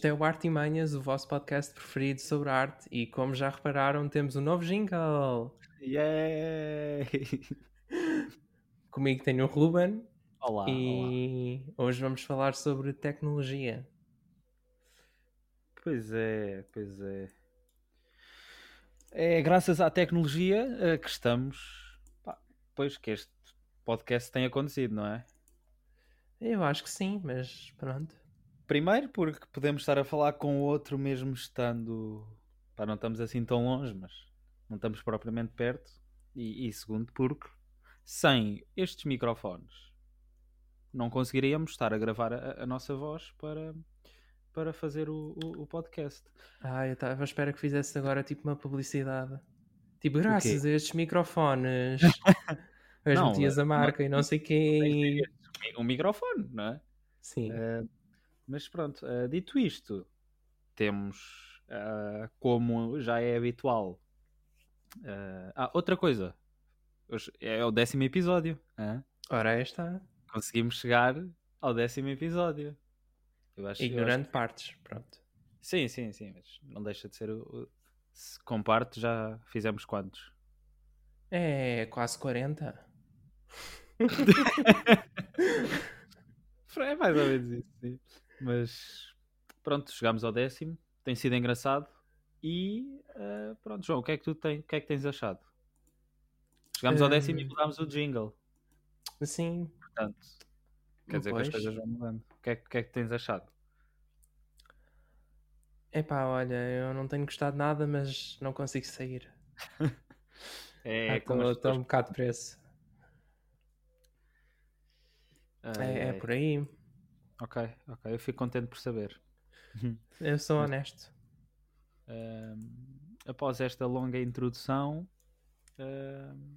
Este é o Arte e Manhas, o vosso podcast preferido sobre arte. E como já repararam, temos um novo jingle. Yay! Comigo tenho o Ruben. Olá, e olá. hoje vamos falar sobre tecnologia. Pois é, pois é. É graças à tecnologia eh, que estamos. Pá, pois que este podcast tem acontecido, não é? Eu acho que sim, mas pronto. Primeiro porque podemos estar a falar com o outro mesmo estando. Pá, não estamos assim tão longe, mas não estamos propriamente perto. E, e segundo porque sem estes microfones não conseguiríamos estar a gravar a, a nossa voz para, para fazer o, o, o podcast. Ah, eu estava à espera que fizesse agora tipo uma publicidade. Tipo, graças a estes microfones. As Não, metias a marca e não sei quê. Um microfone, não é? Sim. Uh, mas pronto, uh, dito isto, temos uh, como já é habitual. ah, outra coisa. Hoje é o décimo episódio. hã? Ora, aí está. Conseguimos chegar ao décimo episódio. Acho, Ignorando partes. Pronto. Sim, sim, sim, mas não deixa de ser o. o- Se com parte já fizemos quantos? É quase 40. É mais ou menos isso, sim. Mas pronto, chegámos ao décimo. Tem sido engraçado. E eh, pronto, João, o que é que tu tem, o que é que tens achado? Chegámos ao décimo e mudámos o jingle. Sim. Portanto, quer dizer que as Pois. coisas vão mudando. O que é, que- o que é que tens achado? Epá, olha, eu não tenho gostado nada, mas não consigo sair. É, Estou como as um pessoas- bocado preso. É, é por aí. Ok, ok, eu fico contente por saber. Eu sou honesto. Ahm, após esta longa introdução, ahm,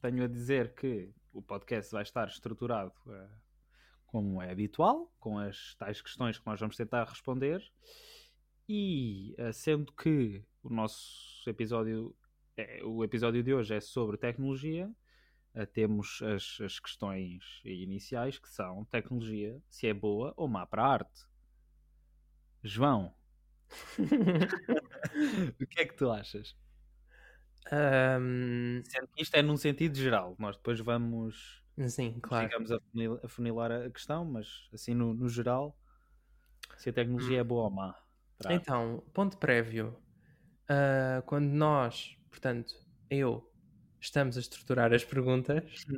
tenho a dizer que o podcast vai estar estruturado ah, como é habitual, com as tais questões que nós vamos tentar responder, e ah, sendo que o nosso episódio, é, o episódio de hoje é sobre tecnologia, temos as, as questões iniciais que são tecnologia, se é boa ou má para a arte. João, o que é que tu achas? Ahm, Sendo que isto é num sentido geral, nós depois vamos sim, claro. a funil- a funilar a questão, mas assim no, no geral, se a tecnologia é boa ou má. Então, ponto prévio. Ah, quando nós, portanto, eu, estamos a estruturar as perguntas. Com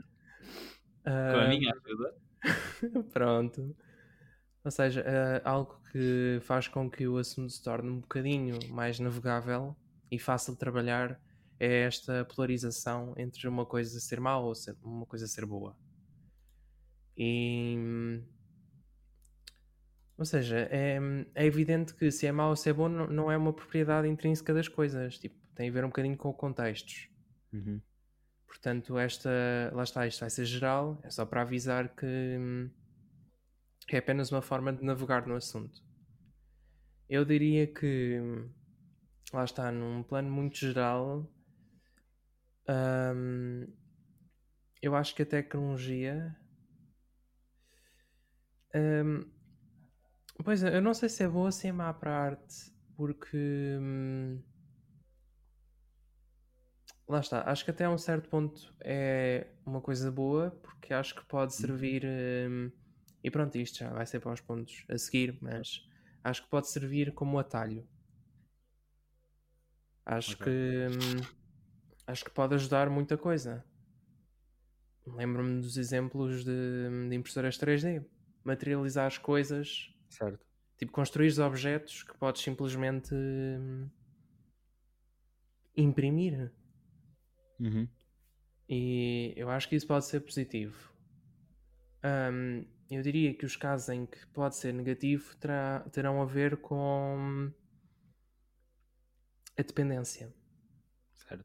a ah, minha ajuda, Pronto. Ou seja, eh, algo que faz com que o assunto se torne um bocadinho mais navegável e fácil de trabalhar é esta polarização entre uma coisa ser má ou ser- uma coisa ser boa. E. Ou seja, é, é evidente que se é mau ou se é bom não, não é uma propriedade intrínseca das coisas. Tipo, tem a ver um bocadinho com contextos. Uhum. Portanto, esta, lá está, isto vai ser geral, é só para avisar que hum, é apenas uma forma de navegar no assunto. Eu diria que, hum, lá está, num plano muito geral, hum, eu acho que a tecnologia. hum, pois é, eu não sei se é boa ou se é má para a arte, porque. Lá está, acho que até a um certo ponto é uma coisa boa, porque acho que pode servir. hum, e pronto, isto já vai ser para os pontos a seguir, mas acho que pode servir como atalho. Acho Ok. que. hum, acho que pode ajudar muita coisa. Lembro-me dos exemplos de, de impressoras 3D. Materializar as coisas, Certo. tipo construir objetos que podes simplesmente hum, imprimir. Uhum. E eu acho que isso pode ser positivo. Ahm, eu diria que os casos em que pode ser negativo terá- terão a ver com a dependência. Certo.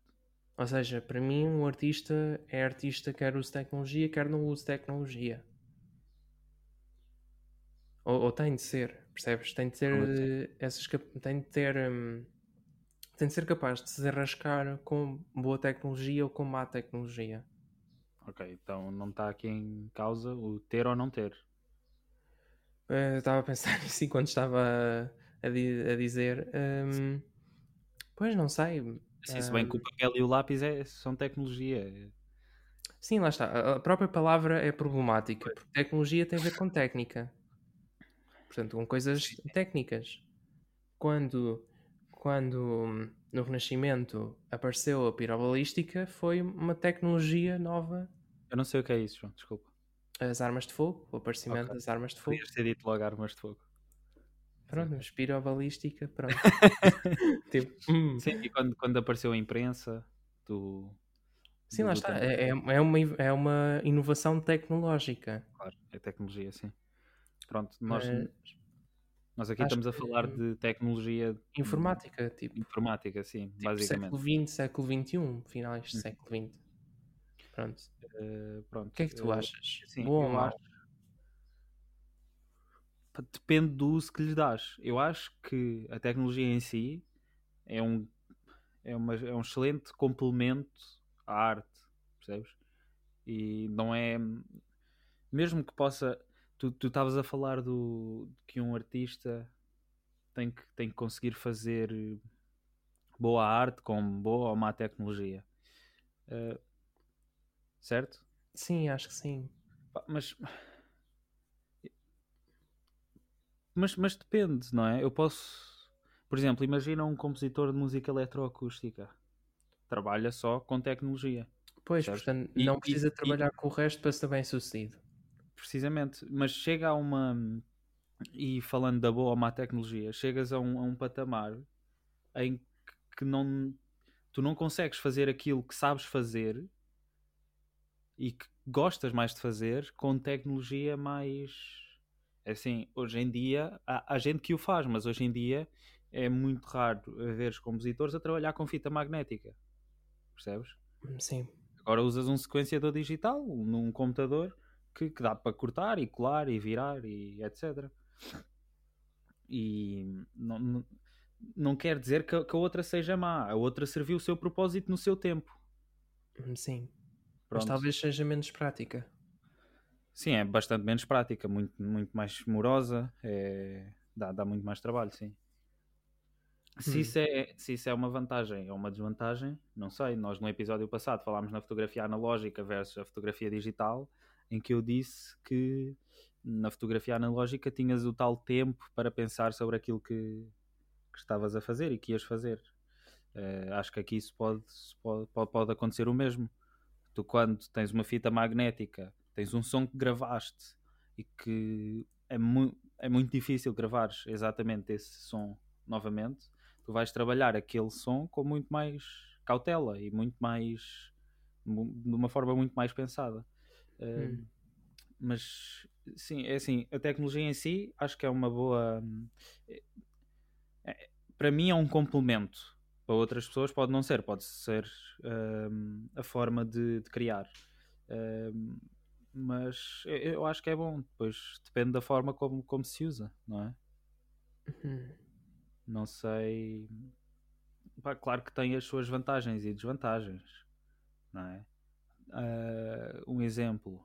Ou seja, para mim, um artista é artista quer use tecnologia, quer não use tecnologia. Ou, ou tem de ser, percebes? Tem de ter assim? essas tem de ter hum, tem de ser capaz de se desenrascar com boa tecnologia ou com má tecnologia. Ok, então não está aqui em causa o ter ou não ter. Eh, Eu estava a pensar nisso enquanto estava a, a dizer. hum, pois não sei. Se bem que o hum, papel e o lápis é, são tecnologia. Sim, lá está. A própria palavra é problemática, porque tecnologia tem a ver com técnica. Portanto, com coisas técnicas. Quando, quando no Renascimento apareceu a pirobalística, foi uma tecnologia nova. Eu não sei o que é isso, João, desculpa. As armas de fogo, o aparecimento Ok. das armas de fogo. Podias ter dito logo armas de fogo. Pronto, mas pirobalística, pronto. tipo, hum. Sim, e quando, quando apareceu a imprensa, tu. Sim, do- lá do está. É, é, é uma, é uma inovação tecnológica. Claro, é tecnologia, sim. Pronto, nós, Mas nós aqui acho estamos a falar de tecnologia informática, tipo, informática, sim, tipo basicamente. século XX, século XXI, finais do Hum. século XX. Pronto. Eh, pronto. O que é que tu eh, achas? sim, Bom ou Pá, Depende do uso que lhes dás. Eu acho que a tecnologia em si é um, é uma, é um excelente complemento à arte, percebes? E não é. Mesmo que possa. Tu estavas a falar do que um artista tem que, tem que conseguir fazer boa arte com boa ou má tecnologia. Eh, certo? Sim, acho que sim. Mas, mas, mas depende, não é? Eu posso, por exemplo, imagina um compositor de música eletroacústica. Trabalha só com tecnologia, Pois, Percebes? portanto, E- não e- precisa e- trabalhar com o resto para ser bem sucedido. Precisamente. Mas chega a uma. E falando da boa ou má tecnologia, chegas a um, a um patamar em que- não, tu não consegues fazer aquilo que sabes fazer e que gostas mais de fazer com tecnologia mais. é Assim, hoje em dia há, há gente que o faz, mas hoje em dia é muito raro ver os compositores a trabalhar com fita magnética. Percebes? Sim. Agora usas um sequenciador digital num computador que, que dá para cortar e colar e virar e etc. E não, não, não quer dizer que, a- que a outra seja má. A outra serviu o seu propósito no seu tempo. Sim. Mas Pronto. talvez seja menos prática. Sim, é bastante menos prática, muito, muito mais morosa, é, dá, dá muito mais trabalho, sim. Se, Hum. isso é, se isso é uma vantagem ou uma desvantagem, não sei. Nós no episódio passado falámos na fotografia analógica versus a fotografia digital, em que eu disse que na fotografia analógica tinhas o tal tempo para pensar sobre aquilo que, que estavas a fazer e que ias fazer. Eh, acho que aqui isso pode, pode, pode, acontecer o mesmo. Tu, quando tens uma fita magnética, tens um som que gravaste e que é, mu é muito difícil gravares exatamente esse som novamente, tu vais trabalhar aquele som com muito mais cautela e muito mais. de uma forma muito mais pensada. Hum. Mas sim, é assim, a tecnologia em si acho que é uma boa. é- é- para mim é um complemento. Para outras pessoas pode não ser, pode ser hum, a forma de, de criar. Hum, mas eu, acho que é bom, depois depende da forma como, como se usa, não é? Hum. Não sei. Pá, claro que tem as suas vantagens e desvantagens, não é? Ah, um exemplo: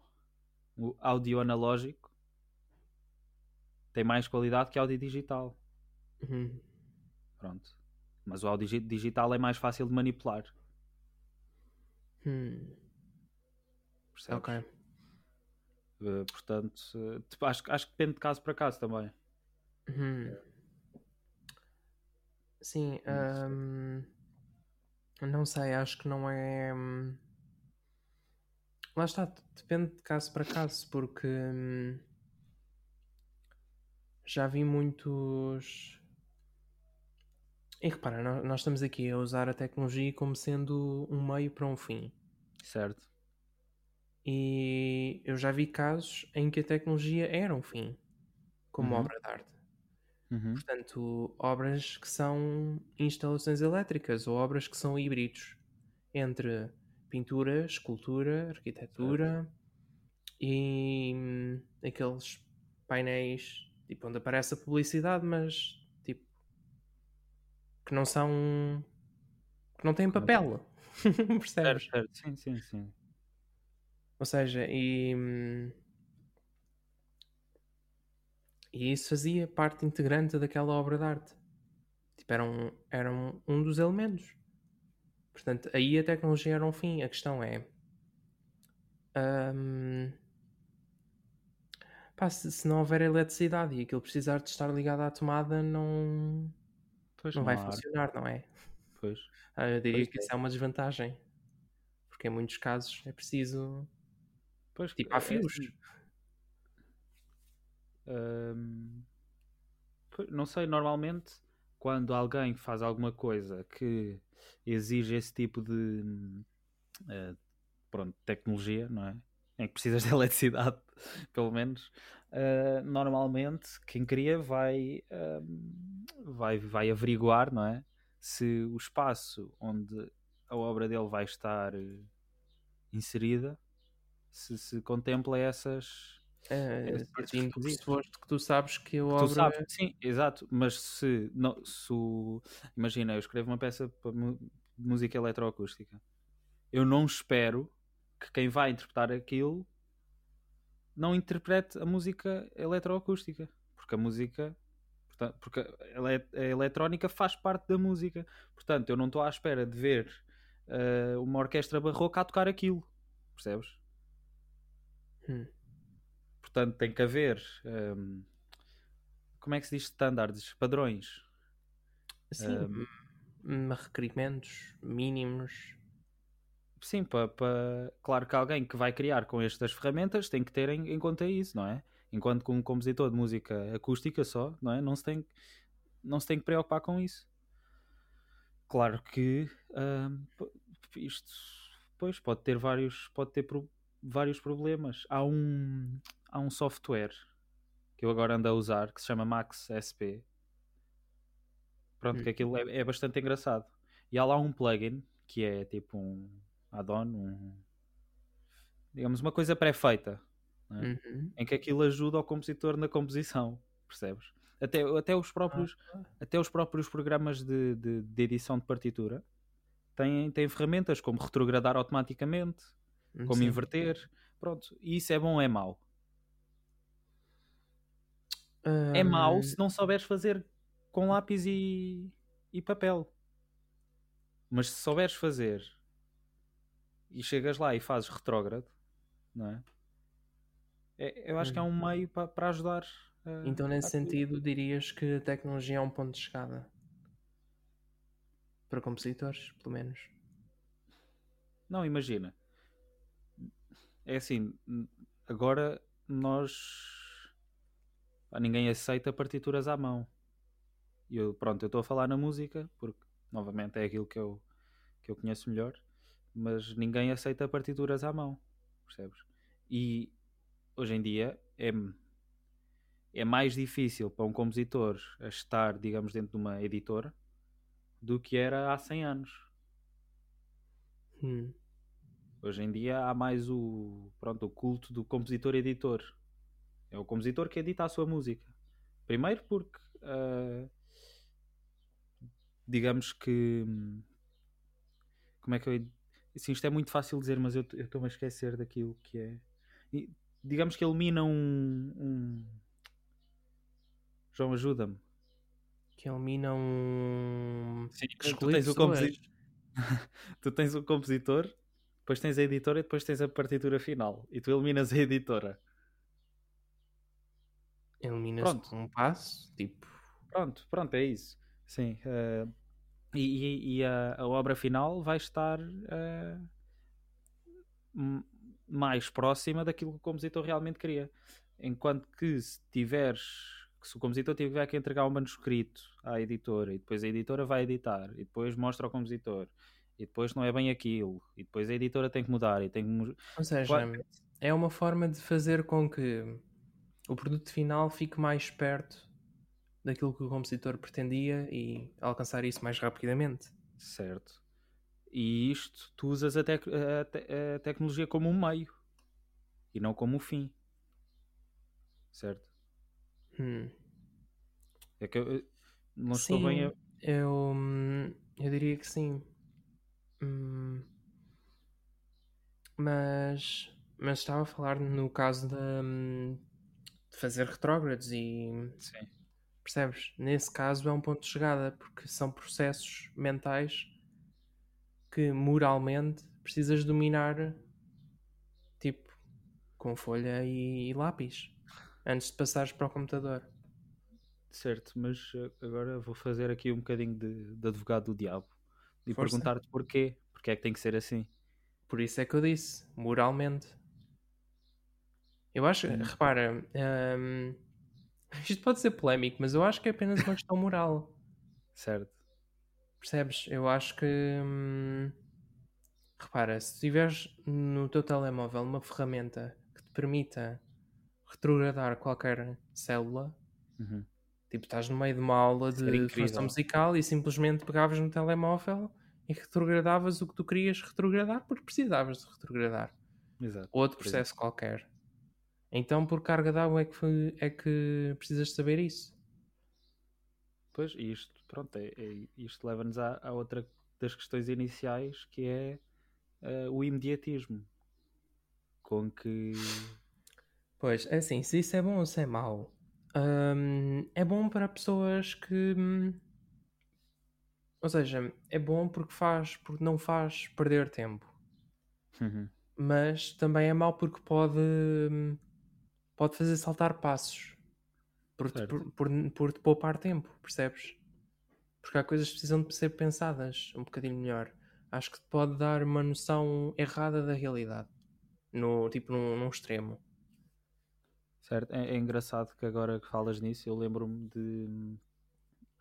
o áudio analógico tem mais qualidade que áudio digital. Hum. Pronto. Mas o áudio digi- digital é mais fácil de manipular. Hum. Percebes? Ok. Eh, portanto, tipo, acho, acho que depende de caso para caso também. Hum. Sim, hum, não sei, acho que não é. hum, Lá está, depende de caso para caso, porque hum, já vi muitos. E repara, nó- nós estamos aqui a usar a tecnologia como sendo um meio para um fim. Certo? E eu já vi casos em que a tecnologia era um fim, como Uhum. obra de arte. Uhum. Portanto, obras que são instalações elétricas ou obras que são híbridos entre pintura, escultura, arquitetura e hum, aqueles painéis tipo, onde aparece a publicidade, mas tipo que não são que não têm Que não papel. Certo, Percebes? certo. Sim, sim, sim. Ou seja, e hum, E isso fazia parte integrante daquela obra de arte. Tipo, era um, era um, um dos elementos. Portanto, aí a tecnologia era um fim. A questão é. hum, pá, se, se não houver eletricidade e aquilo precisar de estar ligado à tomada, não, Pois não vai funcionar, não é? Pois. Ah, eu diria Pois que é. isso é uma desvantagem. Porque em muitos casos é preciso. Pois, Tipo, é há fios. assim, hum, não sei, normalmente quando alguém faz alguma coisa que exige esse tipo de eh, pronto, tecnologia, não é? Em que precisas de eletricidade, pelo menos, eh, normalmente quem cria vai, hum, vai, vai averiguar, não é? Se o espaço onde a obra dele vai estar inserida se, se contempla essas. Eh, Esses partindo que tu sabes que a Tu obra. sabes, sim, exato, mas se, não, se o- imagina, eu escrevo uma peça para música eletroacústica, eu não espero que quem vai interpretar aquilo não interprete a música eletroacústica, porque a música, portanto, porque a ele- a eletrónica faz parte da música, portanto, eu não estou à espera de ver eh, uma orquestra barroca a tocar aquilo, percebes? Hum. Portanto, tem que haver. hum, como é que se diz standards? Padrões. Sim, Hum. hum, requerimentos mínimos. Sim, para. Claro que alguém que vai criar com estas ferramentas tem que ter em, em conta isso, não é? Enquanto um compositor de música acústica só, não é? Não se tem, não se tem que preocupar com isso. Claro que hum, isto pois, pode ter vários, pode ter pro- vários problemas. Há um, há um software que eu agora ando a usar que se chama Max SP. Pronto, Hum. que aquilo é, é bastante engraçado. E há lá um plugin que é tipo um add-on, um, digamos, uma coisa pré-feita, não é? Uhum. em que aquilo ajuda ao compositor na composição, percebes? Até, até, os, próprios, até os próprios programas de, de, de edição de partitura têm, têm ferramentas como retrogradar automaticamente, como Sim. inverter, pronto. E isso é bom ou é mau? É mau se não souberes fazer com lápis e, e papel. Mas se souberes fazer e chegas lá e fazes retrógrado, não é? É- eu acho que é um meio pa- para ajudar. a- Então, nesse a- sentido, dirias que a tecnologia é um ponto de chegada para compositores, pelo menos. Não, imagina. É assim, agora nós. Ninguém aceita partituras à mão. E eu, pronto, eu estou a falar na música, porque novamente é aquilo que eu, que eu conheço melhor, mas ninguém aceita partituras à mão, percebes? E hoje em dia é, é mais difícil para um compositor estar, digamos, dentro de uma editora do que era há 100 anos. Hum. Hoje em dia há mais o, pronto, o culto do compositor-editor. É o compositor que edita a sua música. Primeiro porque, ah, digamos que, como é que eu... Assim, isto é muito fácil dizer, mas eu estou-me a esquecer daquilo que é... E, digamos que elimina um... um- João, ajuda-me. Que elimina um. Sim, que tu tens o pessoas. composi- tu tens o compositor, depois tens a editora e depois tens a partitura final. E tu eliminas a editora. Elimina-se Pronto. um passo, tipo. Pronto, pronto, é isso. Sim. eh, e e- e a, a obra final vai estar m- mais próxima daquilo que o compositor realmente queria. Enquanto que se tiveres. que se o compositor tiver que entregar o manuscrito à editora e depois a editora vai editar e depois mostra ao compositor e depois não é bem aquilo e depois a editora tem que mudar e tem que Ou seja, é uma forma de fazer com que o produto final fique mais perto daquilo que o compositor pretendia e alcançar isso mais rapidamente. Certo. E isto, tu usas a, tec- a te- a tecnologia como um meio e não como um fim. Certo? Hum. É que eu, não sim, estou bem a... eu, hum, eu diria que sim. Hum, mas, mas estava a falar no caso da, hum, fazer retrógrados e Sim. percebes? Nesse caso é um ponto de chegada, porque são processos mentais que moralmente precisas dominar tipo com folha e, e lápis antes de passares para o computador. Certo, mas uh, agora vou fazer aqui um bocadinho de, de advogado do diabo e perguntar-te porquê. Porque é que tem que ser assim? Por isso é que eu disse, moralmente. Eu acho, Hum. repara, hum, isto pode ser polémico, mas eu acho que é apenas uma questão moral. Certo. Percebes? Eu acho que. hum, repara, se tiveres no teu telemóvel uma ferramenta que te permita retrogradar qualquer célula, Uhum. tipo, estás no meio de uma aula Isso de formação musical e simplesmente pegavas no telemóvel e retrogradavas o que tu querias retrogradar porque precisavas de retrogradar. Exato. Outro processo qualquer. Então, por carga d'água é que, foi- é que precisas saber isso. Pois, e isto, pronto, é, é- isto leva-nos à, à outra das questões iniciais que é eh, o imediatismo. Com que. Pois, é assim, se isso é bom ou se é mau. hum, é bom para pessoas que. hum, Ou seja, é bom porque faz, porque não faz perder tempo. Uhum. Mas também é mau porque pode. Pode fazer saltar passos. Por te, por, por, por te poupar tempo, percebes? Porque há coisas que precisam de ser pensadas um bocadinho melhor. Acho que pode dar uma noção errada da realidade. No, tipo, num, num extremo. Certo, é, é engraçado que agora que falas nisso, eu lembro-me de,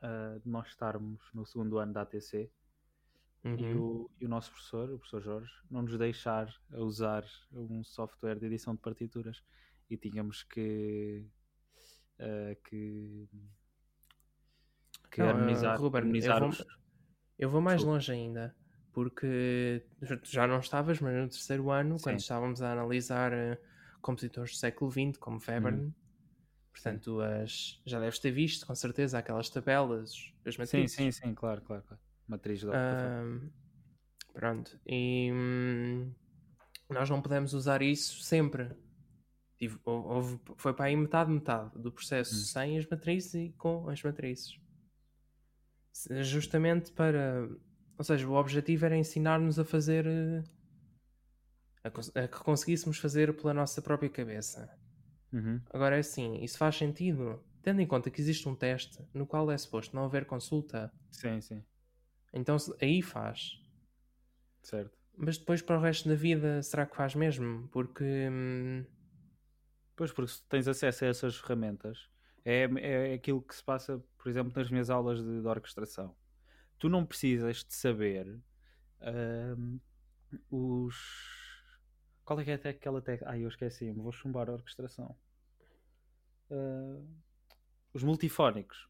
ah, de nós estarmos no segundo ano da ATC e, Uhum. o, e o nosso professor, o professor Jorge, não nos deixar a usar um software de edição de partituras e tínhamos que ah, que, que Não, harmonizar, Ruben, harmonizar eu vou, eu vou mais Desculpa. longe ainda, porque já- já não estavas, mas no terceiro ano, quando Sim. estávamos a analisar eh, compositores do século XX, como Webern, portanto, as, já deves ter visto, com certeza, aquelas tabelas, as Sim, matrizes. sim, sim, claro, claro, claro. Matriz da. Ahm, pronto, e hum, nós não podemos usar isso sempre. Tive- hou- houve- foi para aí metade, metade do processo Hum. sem as matrizes e com as matrizes. Justamente para. Ou seja, o objetivo era ensinar-nos a fazer. eh, A, a que conseguíssemos fazer pela nossa própria cabeça. Uhum. Agora é assim, isso faz sentido, tendo em conta que existe um teste no qual é suposto não haver consulta, Sim, sim, então aí faz. certo. Mas depois para o resto da vida, será que faz mesmo? Porque. hum, Pois, porque se tens acesso a essas ferramentas, é, é aquilo que se passa, por exemplo, nas minhas aulas de, de orquestração. Tu não precisas de saber ahm, os. Qual é que é até aquela técnica? Ai, eu esqueci-me, vou chumbar a orquestração. Ah, os multifónicos.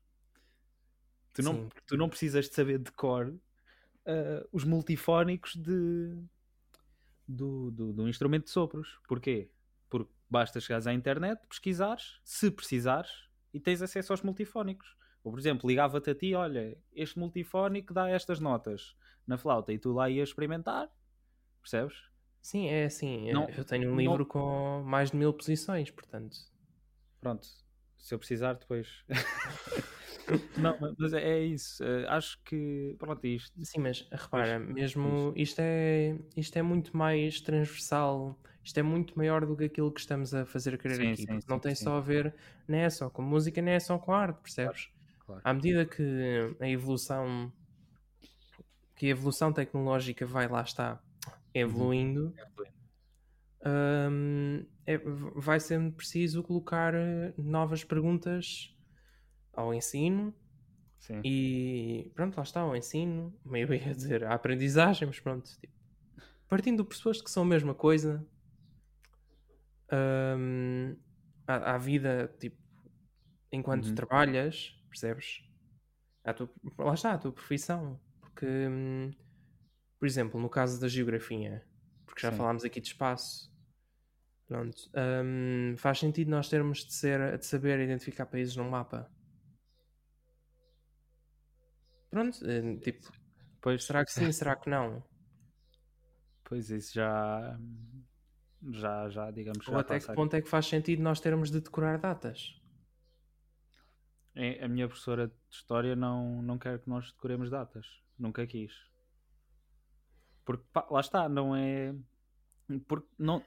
Tu não, Sim. tu não precisas de saber de cor ah, os multifónicos de, do, do, do instrumento de sopros. Porquê? Basta chegares à internet, pesquisares, se precisares, e tens acesso aos multifónicos. Ou, por exemplo, ligava-te a ti, olha, este multifónico dá estas notas na flauta, e tu lá ias experimentar, percebes? sim, é assim. Não- eu tenho um não- livro com mais de mil posições, portanto. Pronto, se eu precisar depois... Não, mas é, isso. Eh, acho que, pronto, isto... Sim, mas repara, mesmo isto é, isto é muito mais transversal, isto é muito maior do que aquilo que estamos a fazer querer Sim, aqui. sim, não sim, tem só a ver, não é só com música, nem é só com arte, percebes? Claro. À medida que a evolução que a evolução tecnológica vai lá está evoluindo, hum, é- vai sendo preciso colocar eh, novas perguntas ao ensino Sim. e pronto, lá está, ao ensino, meio ia dizer a aprendizagem, mas pronto, tipo, partindo do pressuposto que são a mesma coisa, hum, à, à vida, tipo, enquanto Uhum. trabalhas, percebes? À tua, lá está, a tua profissão. Porque, hum, por exemplo, no caso da geografia, porque já Sim. falámos aqui de espaço, pronto, hum, faz sentido nós termos de, ser, de saber identificar países num mapa. Pronto, eh, tipo, Pois, será que sim, será que não? pois isso já... já, já digamos, já Ou até que ponto é que faz sentido nós termos de decorar datas? É, a minha professora de História não, não quer que nós decoremos datas. Nunca quis. Porque, pá, lá está, não é... Porque não,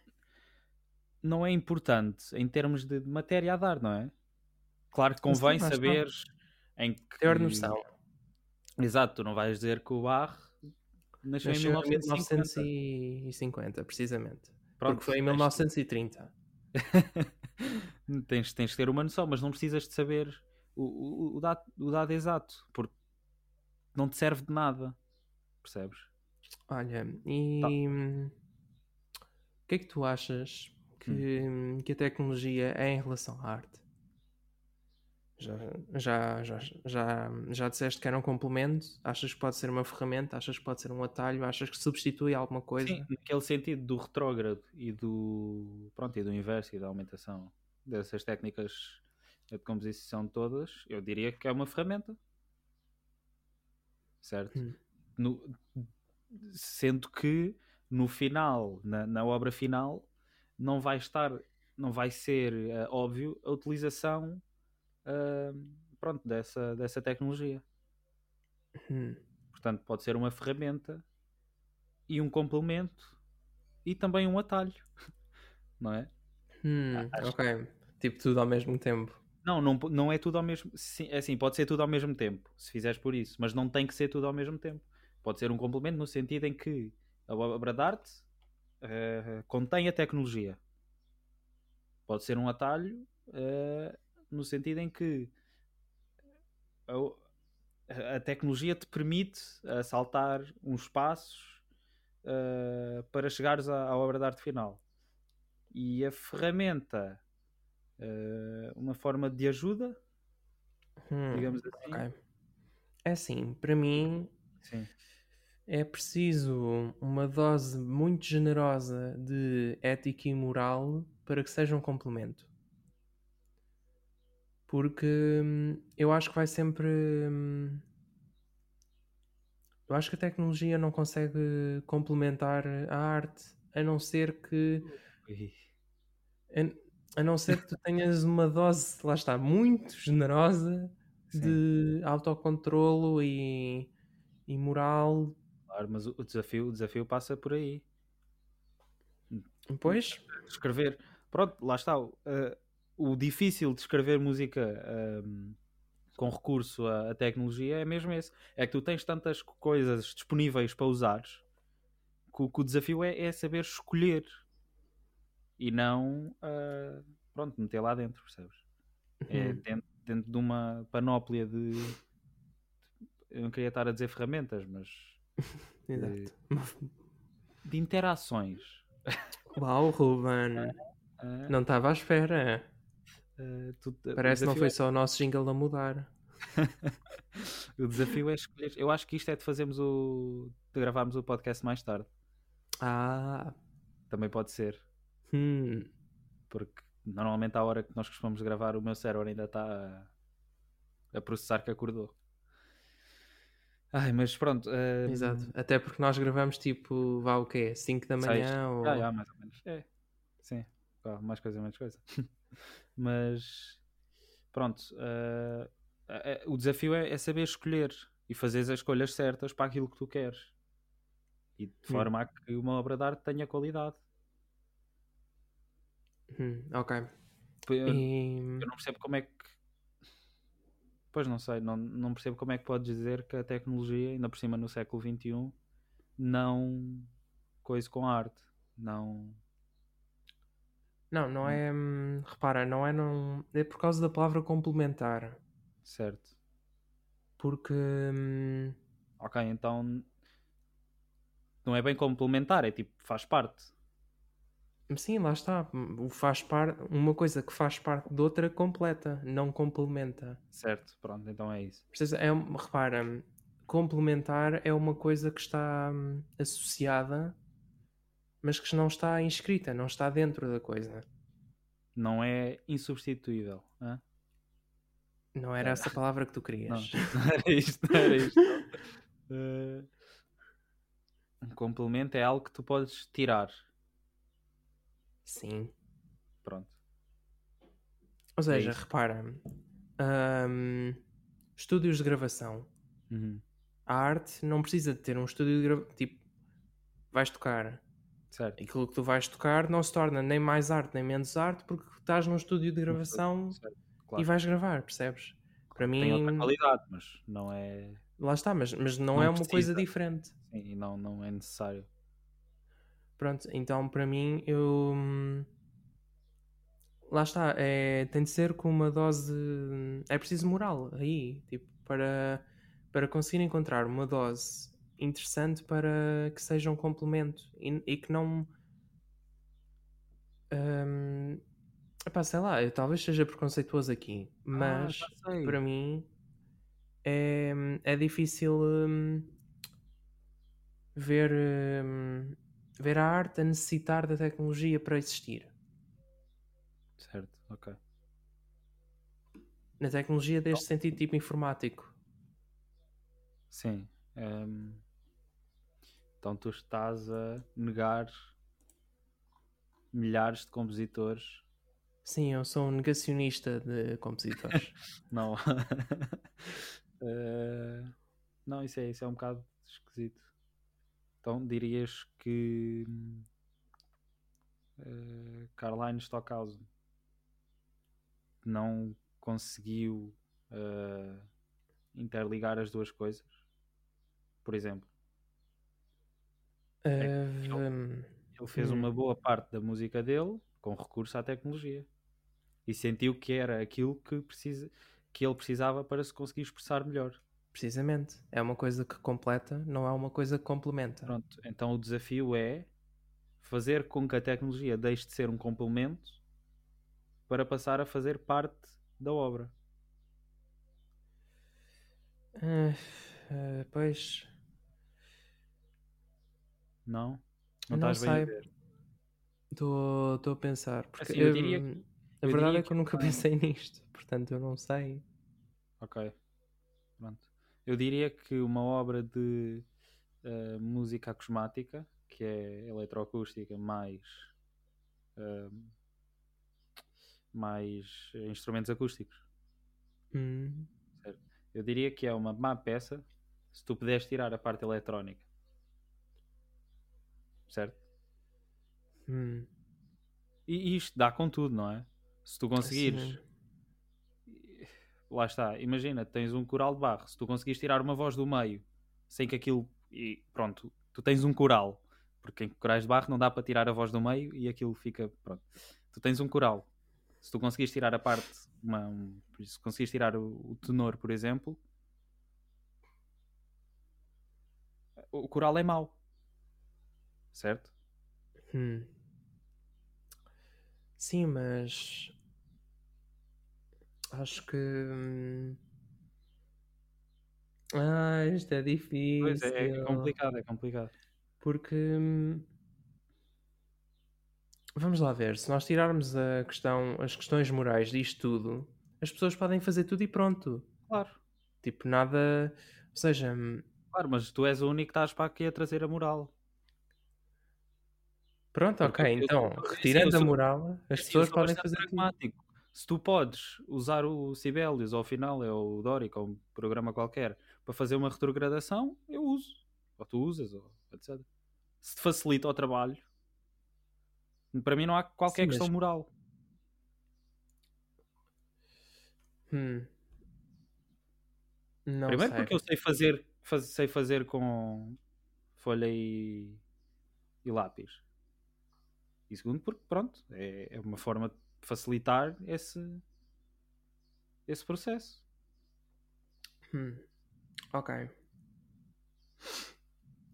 não é importante em termos de matéria a dar, não é? Claro que convém Sim, em que... Ter noção. Exato, tu não vais dizer que o Barre nasceu, Nasceu em 1950. 1950, precisamente. Pronto, Porque foi em tens- 1930. tens, tens de ter uma noção, mas não precisas de saber o, o, o, dado, o dado exato, porque não te serve de nada. Percebes? Olha, e Tá. o que é que tu achas que, Hum. que a tecnologia é em relação à arte? Já, já, já, já, já disseste que era um complemento? Achas que pode ser uma ferramenta? Achas que pode ser um atalho? Achas que substitui alguma coisa? Sim, naquele sentido do retrógrado e do, pronto, e do inverso e da aumentação dessas técnicas de composição todas, eu diria que é uma ferramenta. Certo? Hum. No- sendo que no final, na, na obra final, não vai estar, não vai ser eh, óbvio a utilização ah, pronto, dessa, dessa tecnologia. Hum, Portanto, pode ser uma ferramenta e um complemento e também um atalho, não é? hum, ok. Tipo tudo ao mesmo tempo. Não, não, não é tudo ao mesmo sim, é assim, pode ser tudo ao mesmo tempo, se fizeres por isso, mas não tem que ser tudo ao mesmo tempo. Pode ser um complemento no sentido em que a obra de arte eh, contém a tecnologia. Pode ser um atalho eh, no sentido em que a, a tecnologia te permite saltar uns passos eh, para chegares à, à obra de arte final. E a ferramenta, eh, uma forma de ajuda, Hum, digamos assim. ok. É assim, para mim Sim. é preciso uma dose muito generosa de ética e moral para que seja um complemento. Porque hum, eu acho que vai sempre. hum, Eu acho que a tecnologia não consegue complementar a arte, a não ser que. A, a não ser que tu tenhas uma dose, lá está, muito generosa Sim. de autocontrolo e, e moral. Claro, mas o desafio, o desafio passa por aí. Pois, Escrever, pronto, lá está. eh, o difícil de escrever música ehm, com recurso à, à tecnologia é mesmo esse. É que tu tens tantas co- coisas disponíveis para usares que, o- que o desafio é, é saber escolher e não, ah, pronto, meter lá dentro, percebes? É Hum. dentro, dentro de uma panóplia de. Eu não queria estar a dizer ferramentas, mas exato. de interações. Uau, Ruben, Ah, não estava à espera. Ah, o Parece que não foi é- só o nosso jingle a mudar. O desafio é escolher. Eu acho que isto é de fazermos o. de gravarmos o podcast mais tarde. Ah, Também pode ser. hum, Porque normalmente à hora que nós costumamos gravar o meu cérebro ainda está a, a processar que acordou. Ai, mas pronto. ah, exato. Até porque nós gravamos tipo, vá o quê? 5 da manhã ou... Já, já, mais ou menos. É, sim. Mais coisa, menos coisa. Mas pronto. eh, o desafio é, é saber escolher e fazer as escolhas certas para aquilo que tu queres. E de forma a que uma obra de arte tenha qualidade. Hum, ok. Eu, E... eu não percebo como é que. Pois não sei, não, não percebo como é que podes dizer que a tecnologia, ainda por cima no século XXI, não coisa com a arte. Não. Não, não é... hum, repara, não é... Não... É por causa da palavra complementar. Certo. Porque... hum, Ok, então não é bem complementar, é tipo, faz parte. Sim, lá está. O faz par... Uma coisa que faz parte de outra completa, não complementa. Certo, pronto, então é isso. Precisa- É, um- repara, complementar é uma coisa que está hum, associada, mas que não está inscrita, não está dentro da coisa. Não é insubstituível. hã? Não era essa a palavra que tu Não, querias. não era isto, não era isto. Eh, um complemento é algo que tu podes tirar. Sim. Pronto. Ou seja, isso. repara, hum, estúdios de gravação. Uhum. A arte não precisa de ter um estúdio de gravação. Tipo, vais tocar. Certo. Aquilo que tu vais tocar não se torna nem mais arte nem menos arte porque estás num estúdio de gravação Certo, e claro. vais gravar, percebes? Para Tem outra mim, qualidade, mas não é. lá está, mas, mas não, Não é uma coisa precisa. diferente. Sim, e não, não é necessário. Pronto, então para mim eu. hum, Lá está, é, tem de ser com uma dose. de- É preciso moral aí, tipo, para, para conseguir encontrar uma dose interessante para que seja um complemento e, e que não. hum, epá, sei lá, eu talvez seja preconceituoso aqui, mas ah, já sei. para mim é, é difícil hum, ver, hum, ver a arte a necessitar da tecnologia para existir. Certo, ok. Na tecnologia deste sentido tipo informático. Sim. ehm, Então tu estás a negar milhares de compositores. Sim, eu sou um negacionista de compositores. Não. Eh, Não, isso é, isso é um bocado esquisito. Então dirias que eh, Caroline Stockhausen não conseguiu eh, interligar as duas coisas? Por exemplo, Hum, ele fez Hum. uma boa parte da música dele com recurso à tecnologia e sentiu que era aquilo que, precisa, que ele precisava para se conseguir expressar melhor. precisamente. É uma coisa que completa, não é uma coisa que complementa. Pronto, então o desafio é fazer com que a tecnologia deixe de ser um complemento para passar a fazer parte da obra. Ah, ah, pois, Não? Não não estás bem a ver. Estou a pensar. Porque Assim, eu diria que- a eu verdade é que eu nunca que- pensei nisto, portanto eu não sei. Ok. Pronto. Eu diria que uma obra de eh, música acusmática, que é eletroacústica mais eh, mais instrumentos acústicos. Hum, Eu diria que é uma má peça se tu puderes tirar a parte eletrónica. Certo? hum, E isto dá com tudo, não é? Se tu conseguires. Lá está, imagina, tens um coral de barro. Se tu conseguires tirar uma voz do meio sem que aquilo. E pronto, tu tens um coral. Porque em corais de barro não dá para tirar a voz do meio e aquilo fica. Pronto. Tu tens um coral. Se tu conseguires tirar a parte. Uma, um- se conseguires tirar o, o tenor, por exemplo. O coral é mau. Certo? Hum. Sim, mas acho que hum, ah, isto é Pois é, é difícil complicado, é complicado. porque hum, vamos lá ver, se nós tirarmos a questão, as questões morais disto tudo, as pessoas podem fazer tudo e pronto. Claro. Tipo, nada, ou seja, hum, Claro, mas tu és o único que estás para aqui a trazer a moral. Pronto, ok, então, eu- retirando a moral, as pessoas podem fazer pragmático. Se tu podes usar o Sibelius ou o Final ou o Doric ou um programa qualquer para fazer uma retrogradação, eu uso. Ou tu usas, ou etc. Se te facilita o trabalho, para mim não há qualquer Sim, questão mas- moral. Hum. Não Primeiro sei. porque eu sei fazer, faz- sei fazer com folha e, e lápis. E segundo porque, pronto, é, é uma forma de facilitar esse, esse processo. Hum. Ok.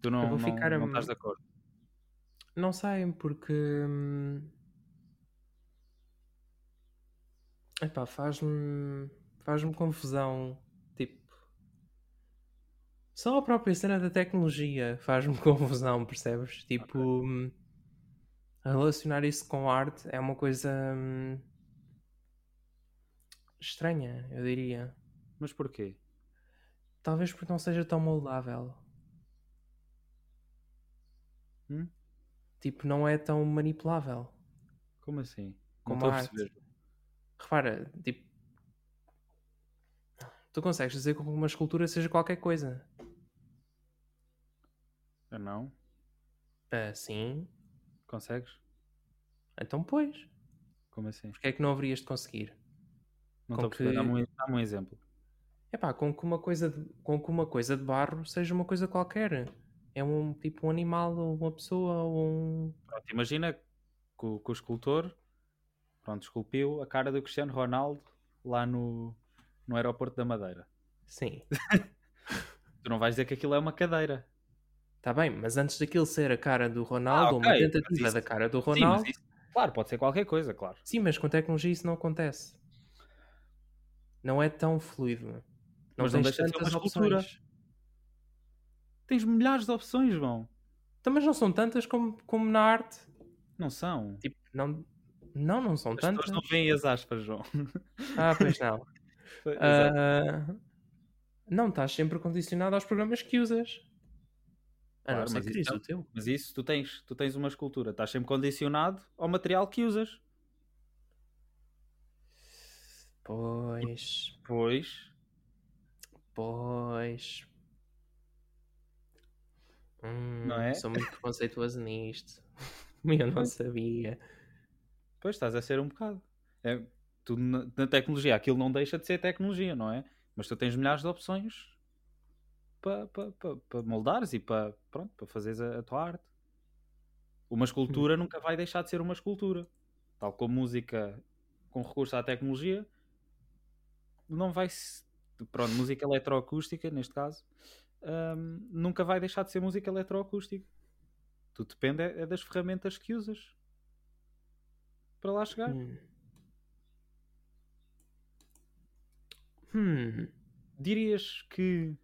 Tu não, vou não, ficar a- não estás de acordo. Não sei, porque. hum, Epá, faz-me. Faz-me confusão. Tipo. Só a própria cena da tecnologia faz-me confusão, percebes? Tipo. hum, Relacionar isso com arte é uma coisa. hum, Estranha, eu diria. Mas porquê? Talvez porque não seja tão moldável. Hum? Tipo, não é tão manipulável. Como assim? Como não a arte. perceber. Repara, tipo. Tu consegues dizer que uma escultura seja qualquer coisa. Não? Ah, sim. Consegues? Então, pois. Como assim? Porque é que não haverias de conseguir? Não Com estou a perceber. que- Dá-me um, dá-me um exemplo. Epá, com que uma coisa de, com que uma coisa de barro seja uma coisa qualquer. É um tipo um animal, ou uma pessoa, ou um. Pronto, imagina que, o- que o escultor pronto, esculpiu a cara do Cristiano Ronaldo lá no, no aeroporto da Madeira. Sim. Tu não vais dizer que aquilo é uma cadeira. Está bem, mas antes daquilo ser a cara do Ronaldo, ou uma Ah, ok, tentativa mas isso- da cara do Sim, Ronaldo. isso- claro, pode ser qualquer coisa, claro. Sim, mas com tecnologia isso não acontece. Não é tão fluido. Não Mas não tens deixa de ser uma escultura. opções. Tens milhares de opções, João. Então, mas não são tantas como, como na arte. Não são. Tipo, não, não, não são As tantas. pessoas não veem as aspas, João. Ah, pois não. Ah, não estás sempre condicionado aos programas que usas. A não Claro, mas isso é- teu. Mas isso, tu tens, tu tens uma escultura, estás sempre condicionado ao material que usas. Pois, Pois, pois. Hum, Não é? Sou muito preconceituoso nisto. Eu não sabia. pois estás a ser um bocado. É, tu, na, na tecnologia, aquilo não deixa de ser tecnologia, não é? Mas tu tens milhares de opções para pa, pa, pa moldares e para pronto, para fazeres a, a tua arte. Uma escultura nunca vai deixar de ser uma escultura. Tal como música com recurso à tecnologia, não vai. Pronto, música eletroacústica, neste caso, hum, nunca vai deixar de ser música eletroacústica. Tudo depende é, é das ferramentas que usas para lá chegar. Hum. Hum. Dirias que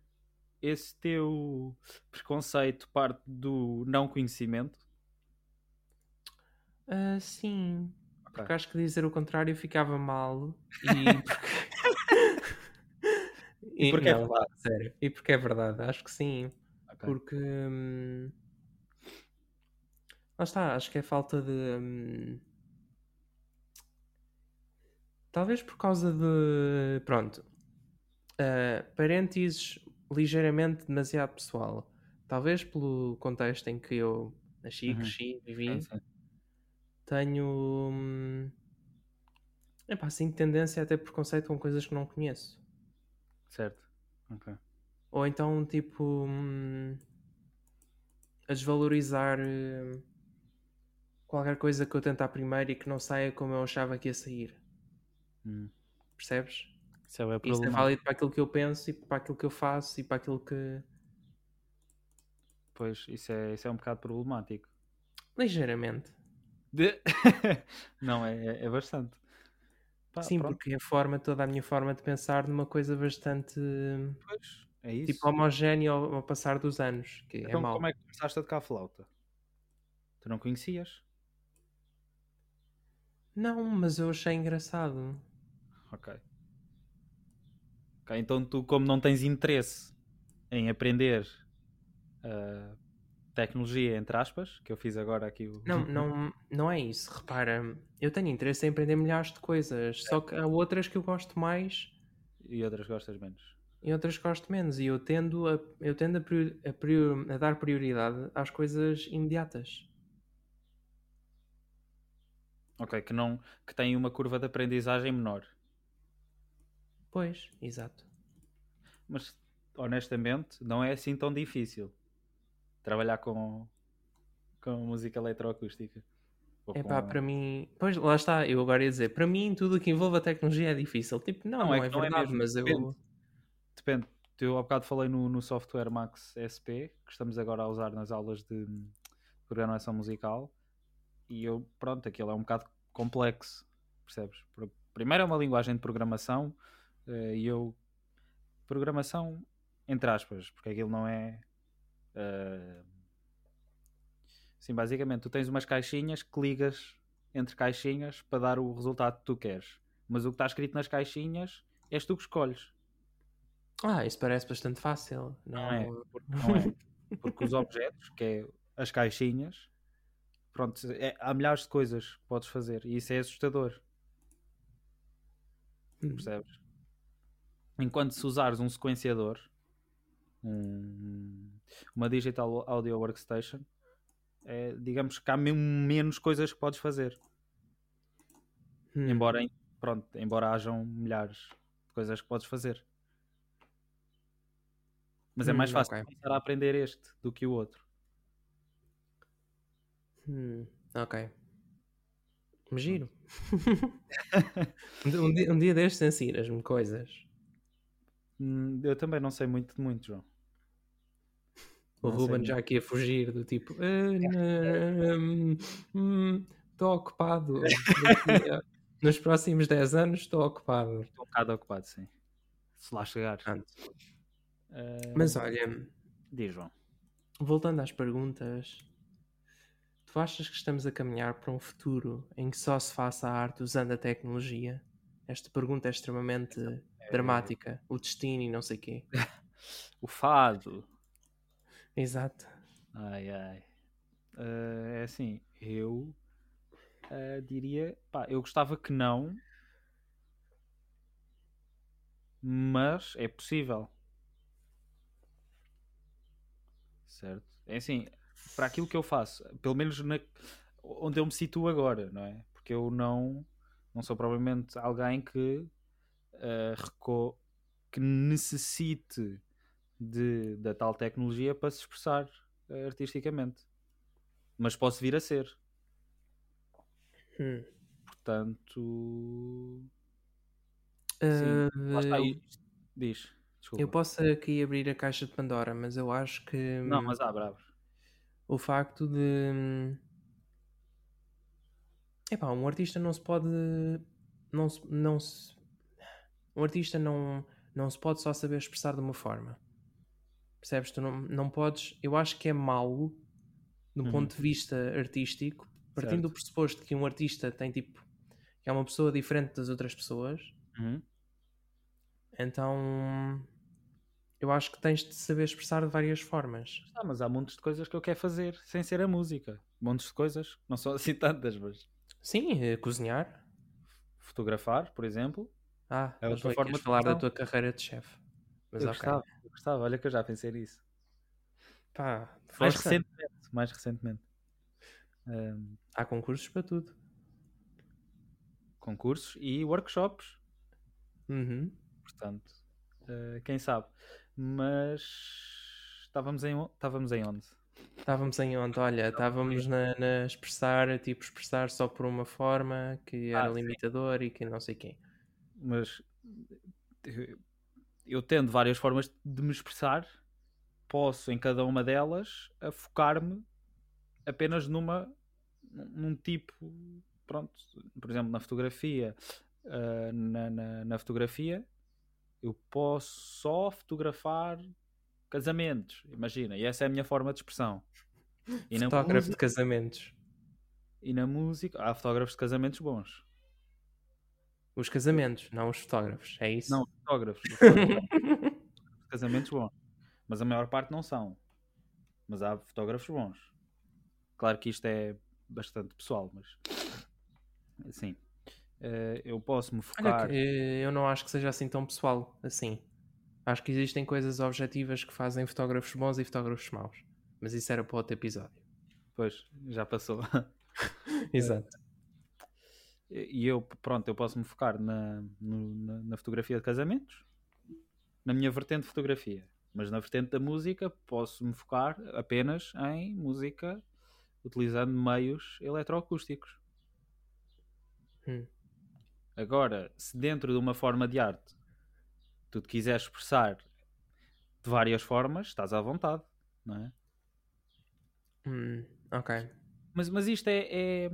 esse teu preconceito parte do não conhecimento? Ah, sim. Ok. Porque acho que dizer o contrário ficava mal. E porque... E porque é não, verdade. sério. E porque é verdade, acho que sim. Ok. Porque. hum, Lá está, acho que é falta de. hum, Talvez por causa de. Pronto. ah, parênteses ligeiramente demasiado pessoal. Talvez pelo contexto em que eu nasci, Uhum. cresci, vivi, sim. tenho. hum, Epá, assim, tendência a ter preconceito com coisas que não conheço. Certo. Ok. Ou então, tipo, hum, a desvalorizar hum, qualquer coisa que eu tentar primeiro e que não saia como eu achava que ia sair. Hum. Percebes? Isso é, Isso é válido para aquilo que eu penso e para aquilo que eu faço e para aquilo que. Pois, isso é, isso é um bocado problemático. Ligeiramente. De- não, é, é- é bastante. Pá, Sim, pronto, porque a forma, toda a minha forma de pensar numa coisa bastante pois, é isso. tipo homogénea ao, ao passar dos anos. Que é então, mau. como é que começaste a tocar flauta? Tu não conhecias? Não, mas eu achei engraçado. Ok. Ok, então tu, como não tens interesse em aprender ah, tecnologia, entre aspas, que eu fiz agora aqui o. Não, não, não é isso. Repara, eu tenho interesse em aprender milhares de coisas, só que há outras que eu gosto mais E outras gostas menos. e outras gosto menos. E eu tendo a, eu tendo a, a a dar prioridade às coisas imediatas. Ok, que, não, que têm uma curva de aprendizagem menor. Pois, exato. Mas, honestamente, não é assim tão difícil trabalhar com, com música eletroacústica. É pá, com- para mim. Pois lá está, eu agora ia dizer, para mim tudo o que envolve a tecnologia é difícil. Tipo, não, Não, é é, é verdade, mesmo, mas eu. depende. Depende. Eu há bocado falei no, no software Max SP, que estamos agora a usar nas aulas de programação musical, e eu, pronto, aquilo é um bocado complexo, percebes? Primeiro é uma linguagem de programação, e eu. Programação, entre aspas, porque aquilo não é. eh, Sim, basicamente, tu tens umas caixinhas que ligas entre caixinhas para dar o resultado que tu queres. Mas o que está escrito nas caixinhas és tu que escolhes. Ah, isso parece bastante fácil. Não, Não é, porque, não é. Porque os objetos, que é as caixinhas, pronto, é- há milhares de coisas que podes fazer e isso é assustador, Hum. percebes? Enquanto se usares um sequenciador, um- uma Digital Audio Workstation, é, digamos que há mesmo menos coisas que podes fazer. Hum. Embora, pronto, embora hajam milhares de coisas que podes fazer. Mas é mais Hum, fácil ok. começar a aprender este do que o outro. Hum, ok. Me giro. um dia, um dia destes ensinas-me coisas. Hum, Eu também não sei muito de muito, João. O Não Ruben já aqui a fugir do tipo estou ocupado. Daqui a- Nos próximos 10 anos estou ocupado. Estou um bocado ocupado, sim. Se lá chegar. Eh, Mas olha, Diz, João. voltando às perguntas, tu achas que estamos a caminhar para um futuro em que só se faça a arte usando a tecnologia? Esta pergunta é extremamente dramática. O destino e não sei quê. O fado. Exato. Ai, ai. Eh, é assim, eu eh, diria, pá, eu gostava que não, mas é possível. Certo? É assim, para aquilo que eu faço, pelo menos na- onde eu me situo agora, não é? Porque eu não, não sou provavelmente alguém que, eh, reco- que necessite de, da tal tecnologia para se expressar eh, artisticamente. Mas posso vir a ser. Hum. Portanto. Lá está, eu- Diz. Desculpa. Eu posso aqui abrir a caixa de Pandora, mas eu acho que Não, hum, mas abre, abre. o facto de. hum, Epá, um artista não se pode. Não se. Não se um artista não, não se pode só saber expressar de uma forma. Percebes? Tu não, não podes. Eu acho que é mau, do Uhum. ponto de vista artístico, partindo Certo. do pressuposto que um artista tem tipo. que é uma pessoa diferente das outras pessoas. Uhum. Então. Eu acho que tens de saber expressar de várias formas. Ah, mas há montes de coisas que eu quero fazer sem ser a música. Montes de coisas, não são assim tantas, mas Sim, eh, cozinhar. fotografar, por exemplo. Ah, É é outra outra forma de falar da tua carreira de chefe. Mas eu ok. gostava, eu gostava, olha que eu já pensei nisso. Pá, Mais recentemente, mais recentemente. Ahm, Há concursos para tudo. concursos e workshops. Uhum. Portanto, eh, quem sabe. Mas estávamos em, estávamos em onde? Estávamos em onde? Olha, estávamos na, na expressar, tipo, expressar só por uma forma que era Ah, sim. limitador e que não sei quem. Mas eu tendo várias formas de me expressar, posso em cada uma delas a focar-me apenas numa num tipo pronto, por exemplo na fotografia ah, na, na, na fotografia eu posso só fotografar casamentos, imagina, e essa é a minha forma de expressão. E na, Fotógrafo de casamentos. e na música, há fotógrafos de casamentos bons. Os casamentos, não os fotógrafos. É isso? Não, fotógrafos. os fotógrafos casamentos bons. Mas a maior parte não são. Mas há fotógrafos bons. Claro que isto é bastante pessoal, mas assim, eh, eu posso me Olha, focar. que, eh, eu não acho que seja assim tão pessoal assim. Acho que existem coisas objetivas que fazem fotógrafos bons e fotógrafos maus. Mas isso era para outro episódio. Pois, já passou. Exato. E eu, pronto, eu posso me focar na, no- na, na fotografia de casamentos, na minha vertente de fotografia. Mas na vertente da música, posso me focar apenas em música utilizando meios eletroacústicos. Hum. Agora, se dentro de uma forma de arte tu te quiseres expressar de várias formas, estás à vontade, não é? Hum, ok. Mas, mas isto é, é,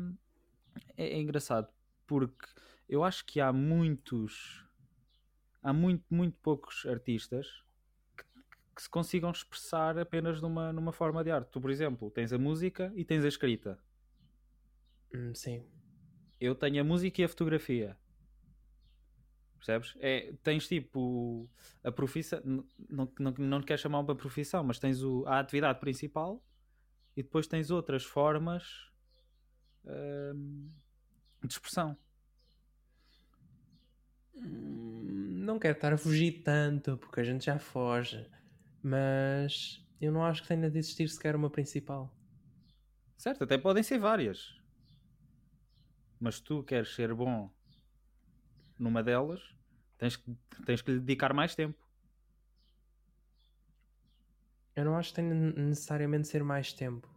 é- é engraçado porque eu acho que há muitos, há muito, muito poucos artistas que, que se consigam expressar apenas numa, numa forma de arte. Tu, por exemplo, tens a música e tens a escrita. Hum, sim. Eu tenho a música e a fotografia. Percebes? É, tens tipo a profissão, não, não, não quero chamar uma profissão, mas tens o, a atividade principal e depois tens outras formas hum, de expressão. Hum, Não quero estar a fugir tanto, porque a gente já foge. Mas eu não acho que tenha de existir sequer uma principal. Certo, até podem ser várias. Mas tu queres ser bom numa delas, tens que, tens que lhe dedicar mais tempo. Eu não acho que tenha necessariamente de ser mais tempo.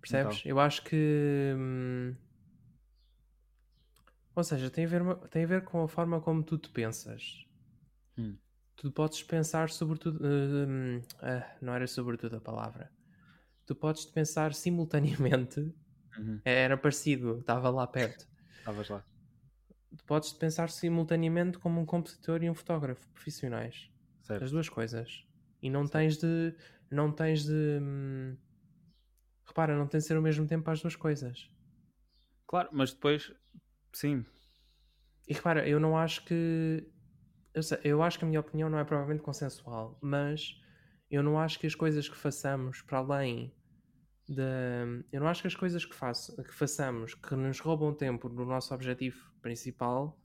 Percebes? Então. Eu acho que. hum, Ou seja, tem a, ver, tem a ver com a forma como tu te pensas. Hum. Tu podes pensar sobretudo. hum, ah, não era sobretudo a palavra. Tu podes pensar simultaneamente. Uhum. Era parecido, estava lá perto. Estavas lá. Tu podes pensar simultaneamente como um compositor e um fotógrafo profissionais. Certo. As duas coisas. E não tens de. Não tens de. Repara, não tem de ser ao mesmo tempo as duas coisas. Claro, mas depois, sim, E repara, eu não acho que. Eu, sei- eu acho que a minha opinião não é provavelmente consensual, mas eu não acho que as coisas que façamos para além da. Eu não acho que as coisas que, faço, que façamos que nos roubam tempo do nosso objetivo principal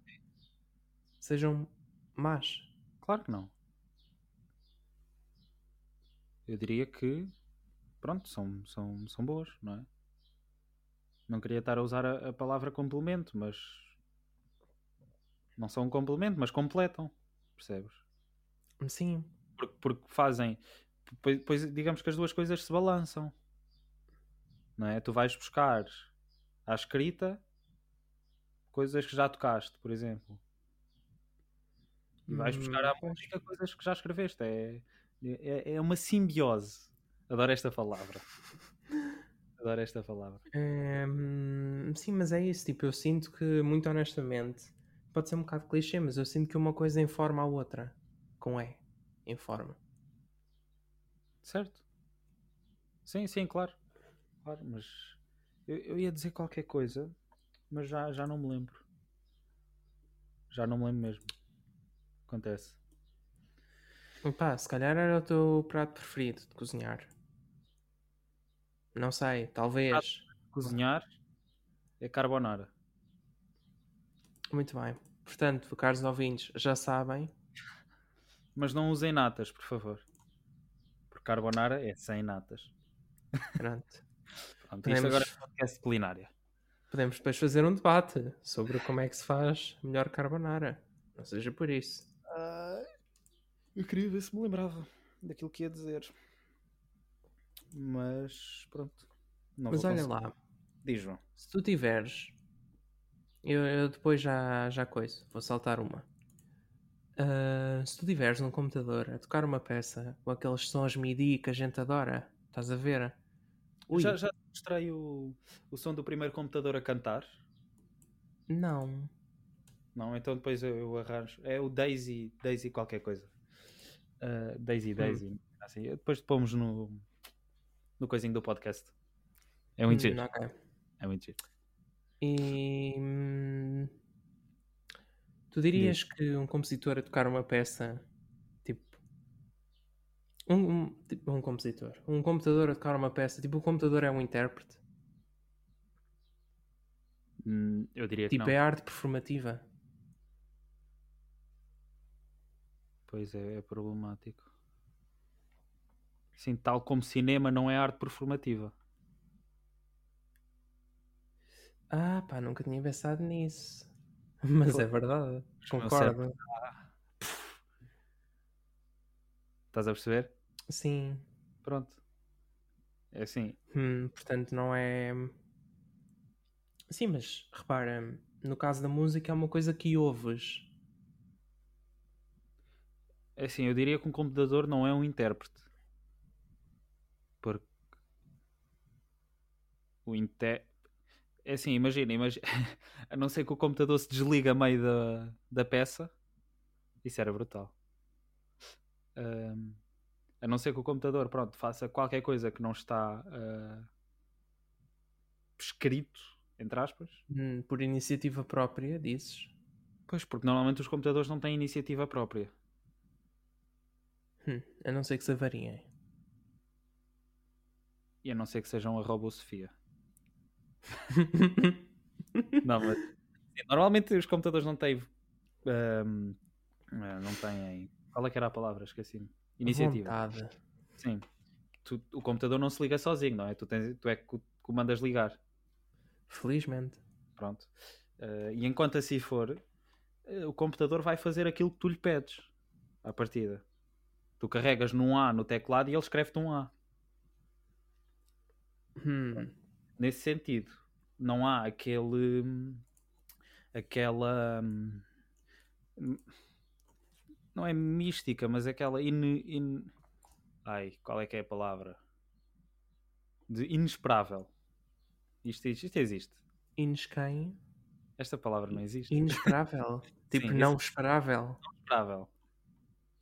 sejam más. claro que não. Eu diria que, pronto, são, são, são boas, não é? Não queria estar a usar a, a palavra complemento, mas não são um complemento, mas completam, percebes? Sim, Porque, porque fazem, depois, depois digamos que as duas coisas se balançam, não é? Tu vais buscar à escrita coisas que já tocaste, por exemplo. E vais buscar à Hum, pois. música coisas que já escreveste. É, é, é uma simbiose. Adoro esta palavra. Adoro esta palavra. Hum, sim, mas é isso. Tipo, eu sinto que, muito honestamente, pode ser um bocado clichê, mas eu sinto que uma coisa informa a outra. Com E. Informa. Certo? Sim, sim, claro. Claro, mas eu, eu ia dizer qualquer coisa, mas já, já não me lembro. Já não me lembro mesmo. Acontece. Pá, se calhar era o teu prato preferido de cozinhar. Não sei, talvez. Cozinhar é carbonara. Muito bem. Portanto, caros ouvintes, já sabem. Mas não usem natas, por favor. Porque carbonara é sem natas. Pronto. Pronto, Podemos- isto agora é podcast culinária. Podemos depois fazer um debate sobre como é que se faz melhor carbonara. Não seja por isso. eu queria ver se me lembrava daquilo que ia dizer. Mas pronto. Não Mas olha conseguir. lá, Diz, João. se tu tiveres. Eu, eu depois já, já coiso, vou saltar uma. Ah, se tu tiveres num computador a tocar uma peça com aqueles sons MIDI que a gente adora, estás a ver? Ui, Já, já te mostrei o, o som do primeiro computador a cantar? não. Não, então depois eu, eu arranjo. É o Daisy, Daisy qualquer coisa. Ah, Daisy, Daisy. Assim, depois pomos no, no coisinho do podcast. É muito Hum, giro. ok. É muito giro. E hum, tu dirias que um compositor a tocar uma peça, tipo um, um- tipo, um compositor, um computador a tocar uma peça, tipo o computador é um intérprete, Hum, eu diria que tipo não. é arte performativa. Pois é, é problemático. Sim, tal como cinema não é arte performativa. Ah, pá, nunca tinha pensado nisso. Mas é verdade, concordo. Estás a perceber? Sim. Pronto. É assim. Hum, portanto, não é. Sim, mas repara, no caso da música é uma coisa que ouves. É assim, eu diria que um computador não é um intérprete. Porque o inter... É assim, imagina, imagina, a não ser que o computador se desliga a meio da, da peça, isso era brutal. Ahm, a não ser que o computador, pronto, faça qualquer coisa que não está ah, escrito, entre aspas. Hum, por iniciativa própria, dizes. Pois, porque normalmente os computadores não têm iniciativa própria. Hum, a não ser que se avariem. E a não ser que sejam a Robo Sofia. Não, mas sim, normalmente os computadores não têm. ahm, eh, não têm. Qual é que era a palavra? Esqueci-me. Iniciativa. Vontade. Sim. Tu- o computador não se liga sozinho, não é? Tu, tens, tu é que o mandas ligar. Felizmente. Pronto. Eh, e enquanto assim for, eh, o computador vai fazer aquilo que tu lhe pedes à partida. Tu carregas num A no teclado e ele escreve-te um A. Hum. Nesse sentido, não há aquele. aquela. não é mística, mas aquela. In, in- ai, qual é que é a palavra? De inesperável. Isto, isto existe. Inesquem. Esta palavra não existe. Inesperável. tipo, Sim, não esperável. Inesperável.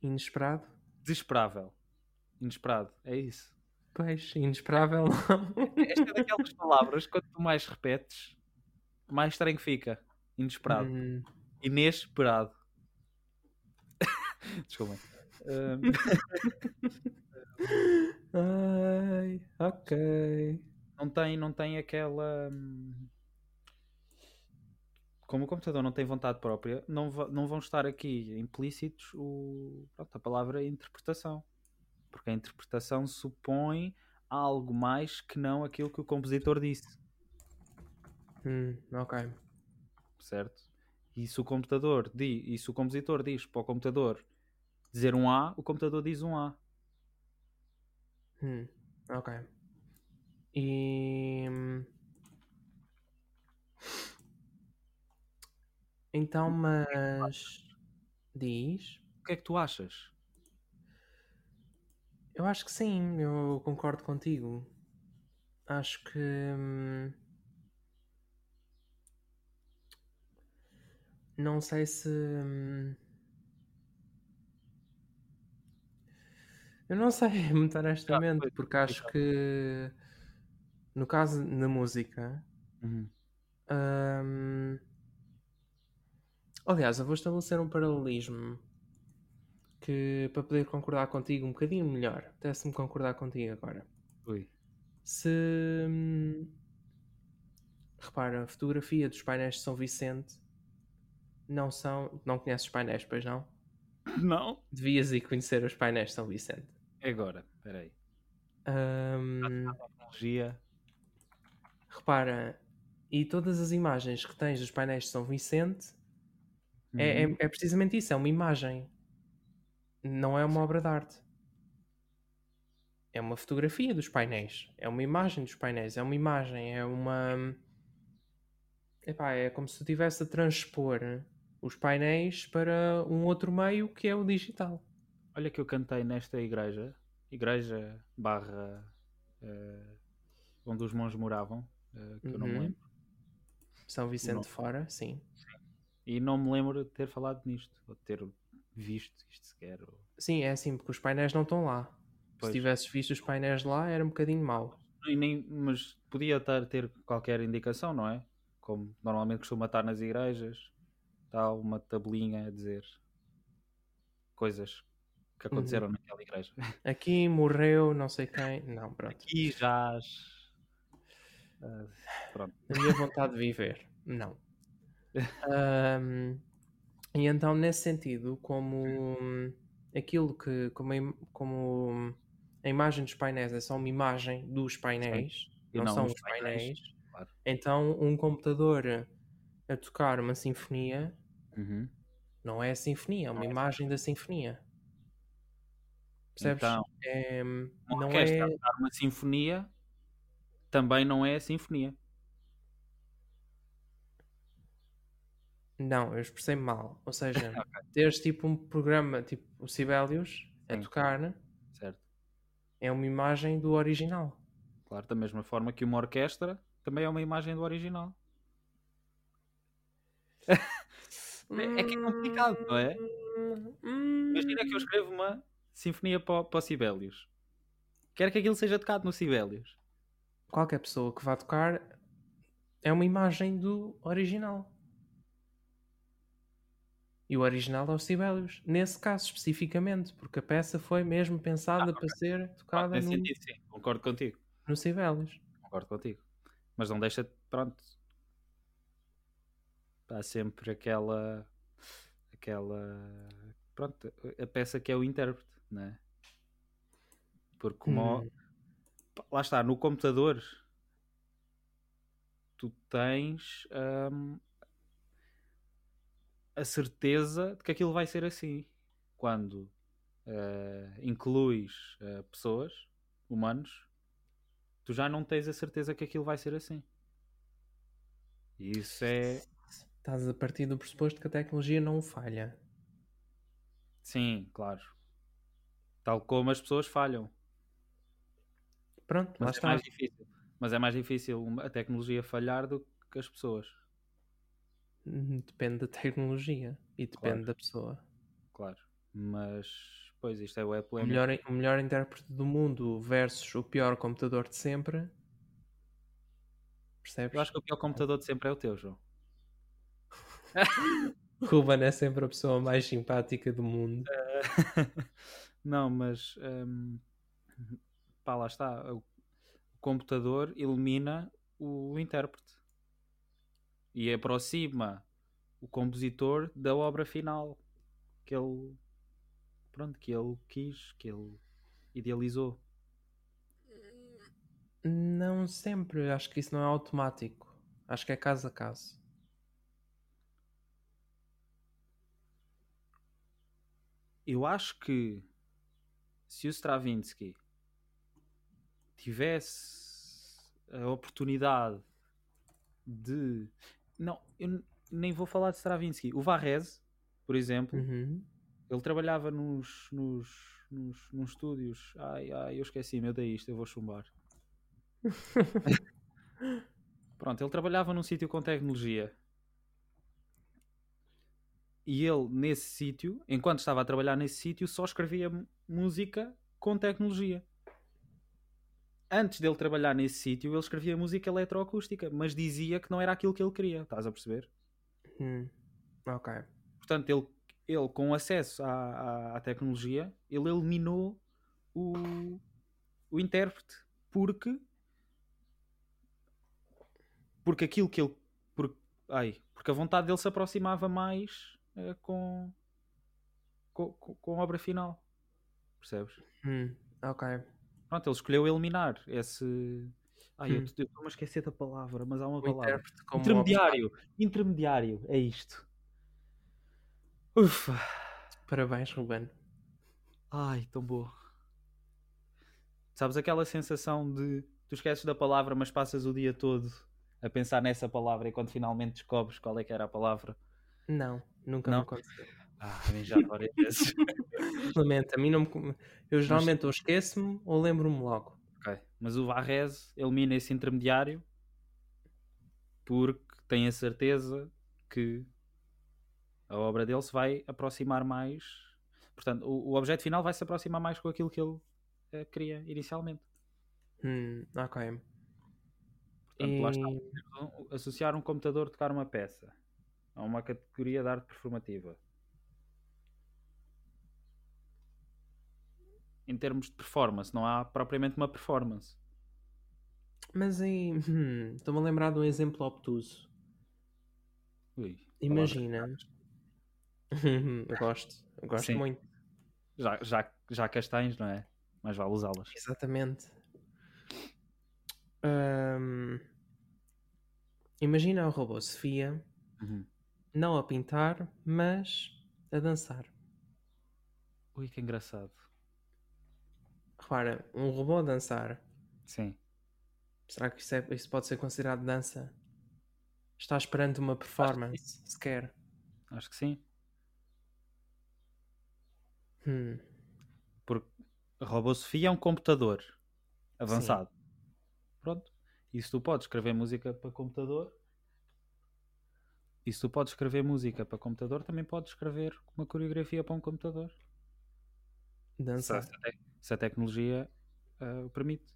Inesperado. Desesperável. Inesperado. É isso. Pois, inesperável não. Esta é daquelas palavras, quanto mais repetes, mais estranho fica. Inesperado. Hum, Inesperado. Desculpa. Hum, Ai, ok. não, tem, não tem aquela. hum, Como o computador não tem vontade própria, não, não vão estar aqui implícitos o, pronto, a palavra interpretação. Porque a interpretação supõe algo mais que não aquilo que o compositor disse. Hum, ok. certo? E se o computador diz, e se o compositor diz para o computador dizer um A, o computador diz um A. Hum, ok. E. hum, Então, mas. Diz. O que é que tu achas? Eu acho que sim, eu concordo contigo. Acho que. hum, Não sei se. hum, Eu não sei, muito honestamente, porque acho complicado. que. No caso da música. hum, Aliás, eu vou estabelecer um paralelismo que para poder concordar contigo um bocadinho melhor. Apetece-me concordar contigo agora. Ui. Se hum, repara, a fotografia dos painéis de São Vicente não são. Não conheces os painéis, pois não? Não? Devias ir conhecer os painéis de São Vicente. Agora, espera aí. Hum, Tecnologia. repara, e todas as imagens que tens dos painéis de São Vicente é, Uhum. é, é precisamente isso, é uma imagem. Não é uma obra de arte. É uma fotografia dos painéis. É uma imagem dos painéis. É uma imagem. É uma. Epá, é como se tu estivesse a transpor os painéis para um outro meio que é o digital. Olha que eu cantei nesta igreja, igreja barra eh, onde os monges moravam, eh, que eu não me Uhum. lembro. São Vicente Não. fora, sim. E não me lembro de ter falado nisto, ou de ter visto isto sequer. ou- Sim, é assim, porque os painéis não estão lá. Pois. Se tivesses visto os painéis lá, era um bocadinho mau. E nem, mas podia estar, ter qualquer indicação, não é? Como normalmente costuma estar nas igrejas, está uma tabelinha a dizer coisas que aconteceram naquela igreja. Aqui morreu não sei quem. Não, pronto. Aqui jaz. Ah, pronto. A minha vontade de viver. Não. Ahm, e então, nesse sentido, como aquilo que, como a, como a imagem dos painéis é só uma imagem dos painéis, não, não são os os painéis, claro. então um computador a tocar uma sinfonia Uhum. não é a sinfonia, é uma Não é a imagem da sinfonia. Percebes? Então, É, não é. a tocar uma sinfonia também não é sinfonia. Não, eu expressei-me mal. Ou seja, teres tipo um programa, tipo o Sibelius, a tocar, Certo? é uma imagem do original. Claro, da mesma forma que uma orquestra também é uma imagem do original. É, é que é complicado, não é? Imagina que eu escrevo uma sinfonia para, para o Sibelius. Quero que aquilo seja tocado no Sibelius. Qualquer pessoa que vá tocar é uma imagem do original. E o original é o Sibelius. Nesse caso especificamente, porque a peça foi mesmo pensada para ser tocada Nesse no, sentido, sim. Concordo contigo. no Sibelius. Concordo contigo. Mas não deixa, pronto. Há sempre aquela. aquela. Pronto, a peça que é o intérprete, não é? Porque como. Hum. Lá está, no computador tu tens hum, a certeza de que aquilo vai ser assim. Quando eh, incluis eh, pessoas, humanos, tu já não tens a certeza que aquilo vai ser assim. E isso é. Estás a partir do pressuposto que a tecnologia não falha. Sim, claro. Tal como as pessoas falham. Pronto, Mas é está. mais difícil. Mas é mais difícil a tecnologia falhar do que as pessoas. Hum, Depende da tecnologia e depende Claro. da pessoa. Claro. Mas, pois, isto é o é O melhor, o melhor intérprete do mundo versus o pior computador de sempre. Percebes? Eu acho que o pior computador de sempre é o teu, João. Ruben é sempre a pessoa mais simpática do mundo. Não, mas hum, pá, lá está. O computador elimina o intérprete e aproxima o compositor da obra final que ele pronto, que ele quis, que ele idealizou. Não sempre, acho que isso não é automático. Acho que é caso a caso. Eu acho que se o Stravinsky tivesse a oportunidade de. Não, eu nem vou falar de Stravinsky. O Varese, por exemplo, Uhum. ele trabalhava nos, nos, nos, nos estúdios. Ai, ai, eu esqueci-me, eu dei isto, eu vou chumbar. Pronto, ele trabalhava num sítio com tecnologia. E ele, nesse sítio, enquanto estava a trabalhar nesse sítio, só escrevia música com tecnologia. Antes dele trabalhar nesse sítio, ele escrevia música eletroacústica, mas dizia que não era aquilo que ele queria. Estás a perceber? Hum. Ok. Portanto, ele, ele com acesso à, à, à tecnologia, ele eliminou o, o intérprete porque porque aquilo que ele por, ai, porque a vontade dele se aproximava mais eh, com, com com a obra final percebes? Hum. Ok. Pronto, ele escolheu eliminar esse ai, eu Hum. eu estou-me a esquecer da palavra mas há uma O palavra intermediário intermediário, é isto Ufa. Parabéns, Ruben. Ai, tão boa. Sabes aquela sensação de tu esqueces da palavra, mas passas o dia todo a pensar nessa palavra e quando finalmente descobres qual é que era a palavra. Não, nunca Não? me aconteceu. Ah, a mim já várias vezes. Lamento, a mim não me... Eu geralmente ou esqueço-me ou lembro-me logo. Mas o Varese elimina esse intermediário porque tem a certeza que a obra dele se vai aproximar mais. Portanto, o, o objeto final vai se aproximar mais com aquilo que ele eh, queria inicialmente. Hum, ok. Portanto, lá está. E- associar um computador a tocar uma peça a uma categoria de arte performativa em termos de performance, não há propriamente uma performance. Mas aí, hum, estou-me a lembrar de um exemplo obtuso. Ui, Imagina. eu gosto, eu gosto Sim. muito. já, já, já castanhos, não é? Mas vale usá-las. Exatamente. Hum, imagina o robô Sofia Uhum. não a pintar, mas a dançar. Ui, que engraçado. Repara, um robô a dançar, Sim. será que isso, é- isso pode ser considerado dança? Está esperando uma performance, sequer. Acho que sim. Hum, Porque a Robô Sofia é um computador avançado. Pronto. E se tu podes escrever música para computador, e se tu podes escrever música para computador, também podes escrever uma coreografia para um computador. Se dançar. Se a tecnologia ah, o permite.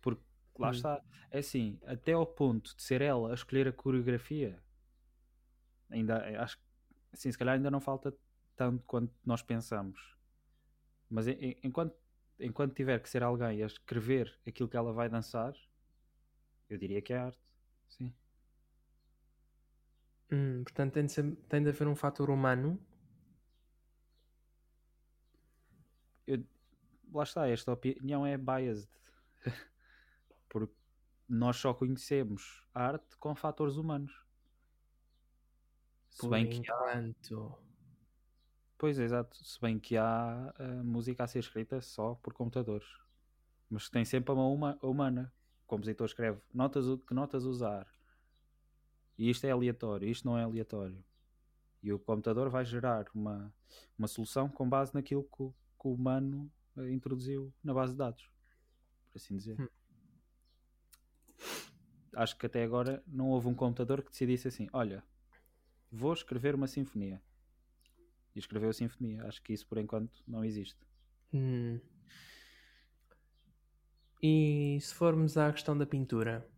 Porque lá Hum. está. É assim, até ao ponto de ser ela a escolher a coreografia, ainda eh, acho que assim, se calhar ainda não falta tanto quanto nós pensamos. Mas en- en- enquanto, enquanto tiver que ser alguém a escrever aquilo que ela vai dançar, Eu diria que é arte. Sim. Hum, portanto, tem de, ser- tem de haver um fator humano. Lá está, esta opinião é biased. Porque nós só conhecemos a arte com fatores humanos. Se Por bem que há, enquanto. pois exato, se bem que há ah, música a ser escrita só por computadores. Mas tem sempre a mão uma- humana. O compositor escreve notas, que notas usar. E isto é aleatório, isto não é aleatório. E o computador vai gerar uma, uma solução com base naquilo que o, que o humano eh, introduziu na base de dados. Por assim dizer. Hum. Acho que até agora não houve um computador que decidisse assim: olha, vou escrever uma sinfonia. E escreveu a sinfonia. Acho que isso por enquanto não existe. Hum. E se formos à questão da pintura,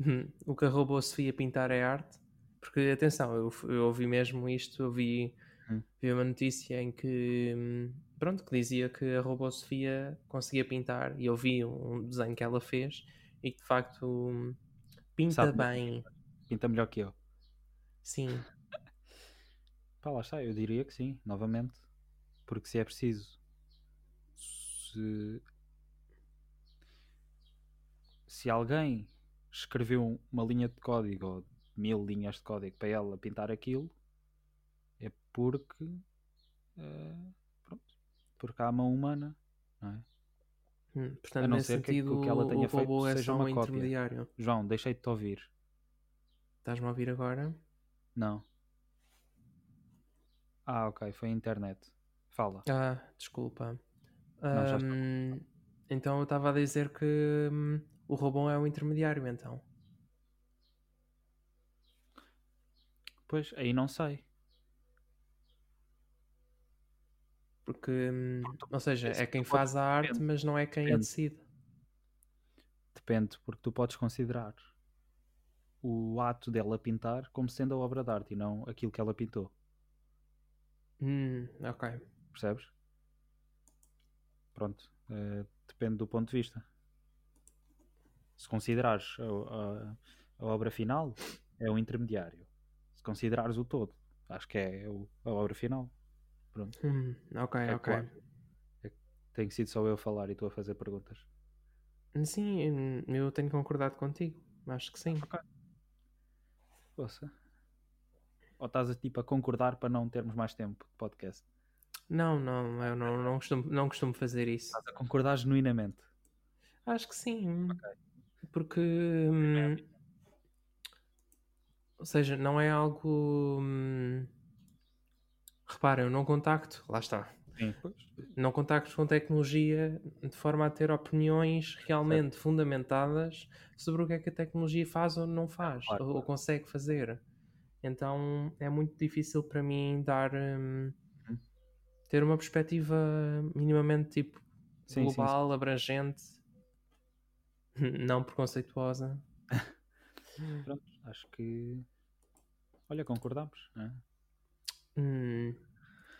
hum, o que a robô-Sofia pintar é arte? Porque, atenção, eu, eu ouvi mesmo isto, eu vi, Vi uma notícia em que, hum, pronto, que dizia que a robô-Sofia conseguia pintar, e eu vi um desenho que ela fez, e que de facto hum, pinta Sabe bem, Pinta melhor que eu. sim. Pá, lá está, eu diria que sim, novamente. Porque se é preciso. Se, se alguém escreveu uma linha de código ou mil linhas de código para ela pintar aquilo, porque. eh, pronto. Porque há a mão humana, não é? Hum, Portanto, A não ser que- que sentido, o que ela tenha o feito é seja uma um cópia. intermediário. João, deixei de te ouvir. Estás-me a ouvir agora? Não. Ah, ok, foi a internet. Fala. Ah, desculpa. Não, então eu estava a dizer que hum, o robô é o intermediário, então. Pois, aí não sei. Porque, hum, ou seja, é quem faz a arte, mas não é quem a decide. Depende, porque tu podes considerar o ato dela pintar como sendo a obra de arte e não aquilo que ela pintou. Hum, ok. Percebes? Pronto. eh, depende do ponto de vista. Se considerares a, a- a obra final, é o intermediário. Se considerares o todo, acho que é o- a obra final. Pronto. Hum, ok, É ok. claro. Tenho sido só eu a falar e tu a fazer perguntas. Sim, hum, eu tenho concordado contigo. Acho que sim. Poxa. Ou estás a, tipo, a concordar para não termos mais tempo de podcast? Não, não, eu não, não, costumo, não costumo fazer isso. Estás a concordar genuinamente. Acho que sim. Porque. hum, ou seja, não é algo. hum, repara, eu não contacto. Lá está. Sim. Não contacto com tecnologia de forma a ter opiniões realmente fundamentadas sobre o que é que a tecnologia faz ou não faz, Claro, ou, ou claro. consegue fazer. Então é muito difícil para mim dar. hum, Uhum. ter uma perspectiva minimamente tipo Sim, sim, sim. global, abrangente, não preconceituosa. Pronto, acho que. Olha, concordamos. não é? Hum,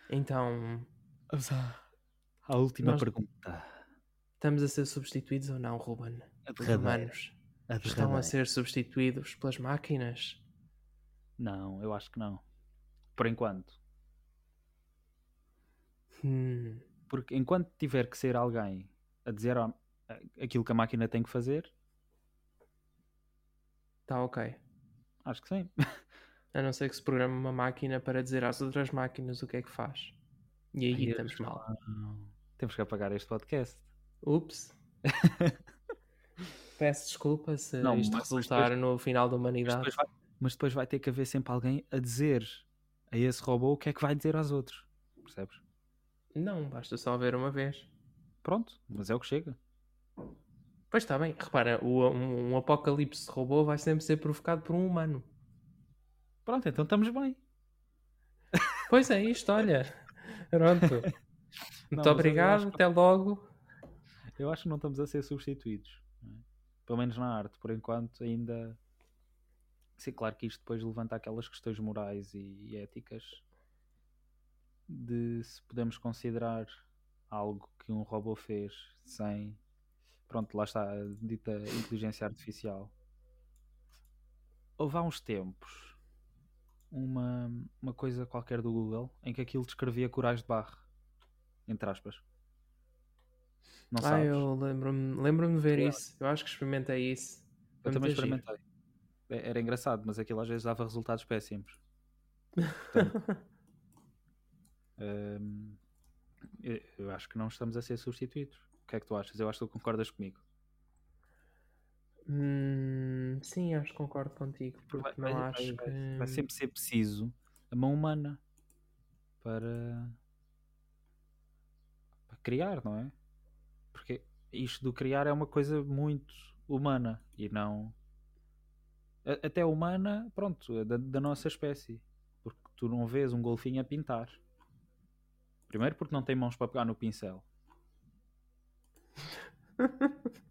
então, Vamos à, à última Nós- pergunta. estamos a ser substituídos ou não, Ruben? Os humanos A estão a ser substituídos pelas máquinas? Não, eu acho que não. Por enquanto. Hum, Porque enquanto tiver que ser alguém a dizer a- a- aquilo que a máquina tem que fazer, tá ok. acho que sim. A não ser que se programe uma máquina para dizer às outras máquinas o que é que faz. E aí Ai, estamos mal. Não. Temos que apagar este podcast. Ups. Peço desculpa se Não, isto mas- mas resultar no final da Mas humanidade. depois, vai, mas depois vai ter que haver sempre alguém a dizer a esse robô o que é que vai dizer aos outros. Percebes? Não, basta só ver uma vez. Pronto, mas é o que chega. Pois está bem, repara, o- um, um apocalipse de robô vai sempre ser provocado por um humano. Pronto, então estamos bem. Pois é isto, olha. Pronto. Não, Muito obrigado, que- até logo. Eu acho que não estamos a ser substituídos. é? Pelo menos na arte, por enquanto, ainda. Sim, claro que isto depois levanta aquelas questões morais e éticas de se podemos considerar algo que um robô fez sem. Pronto, lá está a dita inteligência artificial. houve há uns tempos uma, uma coisa qualquer do Google em que aquilo descrevia corais de barro, entre aspas. Não Ah, sabes? eu lembro-me lembro de ver Claro. isso. Eu acho que experimentei isso. Eu Foi também muito giro. experimentei. É- Era engraçado, mas aquilo às vezes dava resultados péssimos. Hum, eu, eu acho que não estamos a ser substituídos. O que é que tu achas? Eu acho que tu concordas comigo. Hum, sim, acho que concordo contigo. Porque Vai, não vai- acho vai- que. vai sempre ser preciso a mão humana para, para criar, não é? Porque isto do criar é uma coisa muito humana e não até humana, pronto, é da, da nossa espécie. Porque tu não vês um golfinho a pintar. Primeiro porque não tem mãos para pegar no pincel.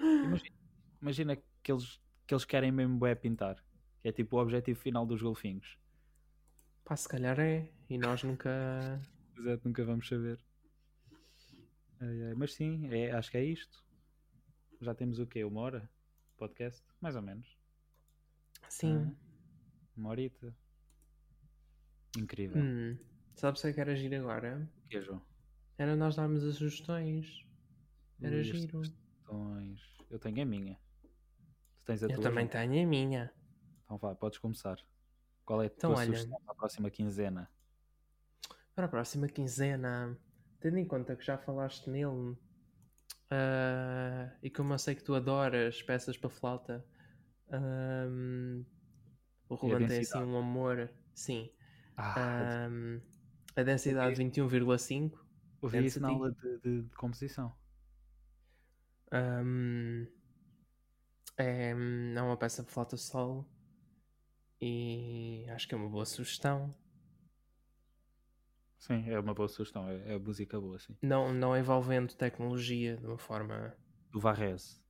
Imagina, imagina que, eles, que eles querem mesmo bué pintar. Que é tipo o objetivo final dos golfinhos. Pá, se calhar é. E nós nunca. Exato, nunca vamos saber. Mas sim, é, acho que é isto. Já temos o quê? Uma hora? Podcast? Mais ou menos. Sim. Ah, uma horita. Incrível. Hum, sabes o que era giro agora? O que é, João? Era nós darmos as sugestões. Era as giro. sugestões. Eu tenho a minha. Tu tens a Eu tua? também João? tenho a minha. Então vá, podes começar. Qual é a Então, tua olha. sugestão para a próxima quinzena? Para a próxima quinzena, tendo em conta que já falaste nele ah, e como eu sei que tu adoras peças para flauta, ahm, o Ruben tem assim um amor, sim. Ah, ahm, a densidade 21,5. ouvi isso na aula de, de- de composição. ahm, é, é uma peça para flauta solo e acho que é uma boa sugestão. Sim, é uma boa sugestão. É, é música boa, sim. Não, não envolvendo tecnologia de uma forma. Do Varese.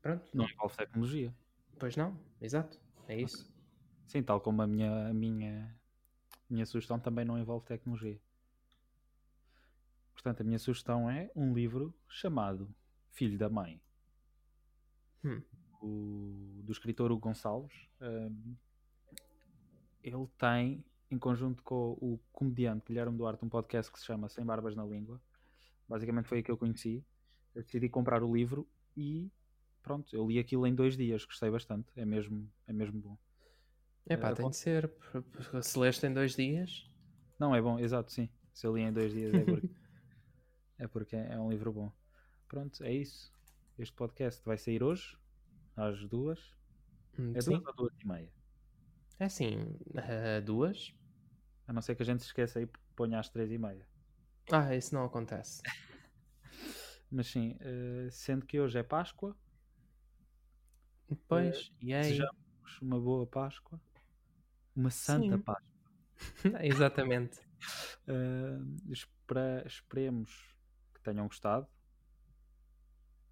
Pronto, Não envolve tecnologia. pois não, exato, é isso. Sim, tal como a minha, a minha, minha sugestão também não envolve tecnologia. Portanto, a minha sugestão é um livro chamado Filho da Mãe, Hum. o- do escritor Hugo Gonçalves. Ahm, ele tem, em conjunto com o comediante Guilherme Duarte, um podcast que se chama Sem Barbas na Língua. Basicamente foi aí que eu conheci. Eu decidi comprar o livro e pronto, eu li aquilo em dois dias, gostei bastante. É mesmo, é mesmo bom. Epá, Eh, tem bom. de ser. Se leste em dois dias, Não, é bom, exato, sim. Se eu li em dois dias é porque é, porque é um livro bom. Pronto, é isso. Este podcast vai sair hoje, às duas. hum, É sim. duas ou duas e meia? É assim, eh, duas. A não ser que a gente se esqueça e ponha às três e meia. Ah, isso não acontece. Mas sim, eh, sendo que hoje é Páscoa, Depois, e aí? desejamos uma boa Páscoa, uma Santa Sim. Páscoa. Exatamente. Uh, esperemos que tenham gostado.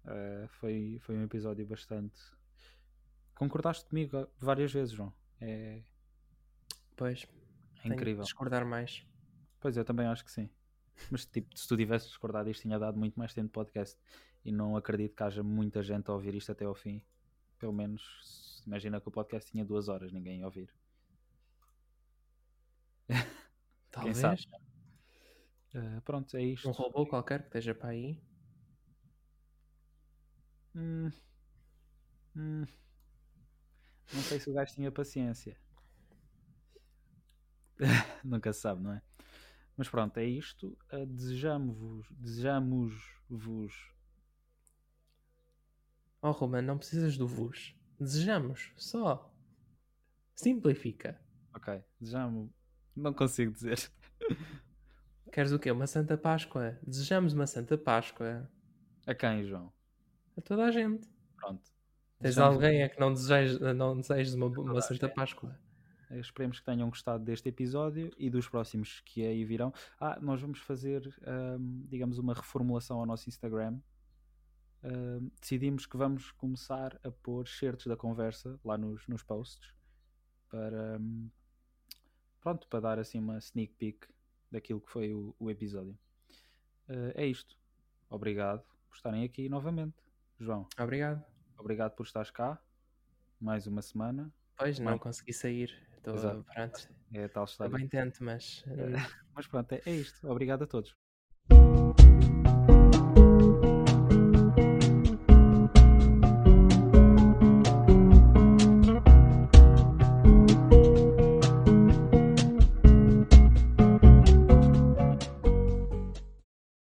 Uh, foi, foi um episódio bastante. Concordaste comigo várias vezes, João. É, Pois, é incrível. discordar mais. Pois eu também acho que sim. Mas tipo, se tu tivesses discordado, isto tinha dado muito mais tempo de podcast. E não acredito que haja muita gente a ouvir isto até ao fim. Pelo menos, imagina que o podcast tinha duas horas, ninguém ia ouvir. Talvez? Uh, pronto, é isto. um robô qualquer que esteja para aí. Hum. Hum. Não sei se o gajo tinha paciência. Nunca se sabe, não é? Mas pronto, é isto. Uh, Desejamos-vos, desejamos-vos. Oh, Roman, não precisas do vos. Desejamos, só. Simplifica. Ok, desejamos. Não consigo dizer. Queres o quê? Uma Santa Páscoa? Desejamos uma Santa Páscoa A quem, João? A toda a gente. Pronto. Tens Desejamos- alguém a que não desejes, não desejes uma, uma Santa. Páscoa? Esperemos que tenham gostado deste episódio e dos próximos que aí virão. Ah, nós vamos fazer, digamos, uma reformulação ao nosso Instagram. Decidimos que vamos começar a pôr certos da conversa lá nos, nos posts para, pronto, para dar assim uma sneak peek daquilo que foi o, o episódio. Ah, é isto. Obrigado por estarem aqui novamente. João, Obrigado. obrigado por estares cá. Mais uma semana. Pois, não consegui sair. Estou, Exato. pronto. É tal história. bem tento, mas... eh, Mas pronto, é, é isto. Obrigado a todos.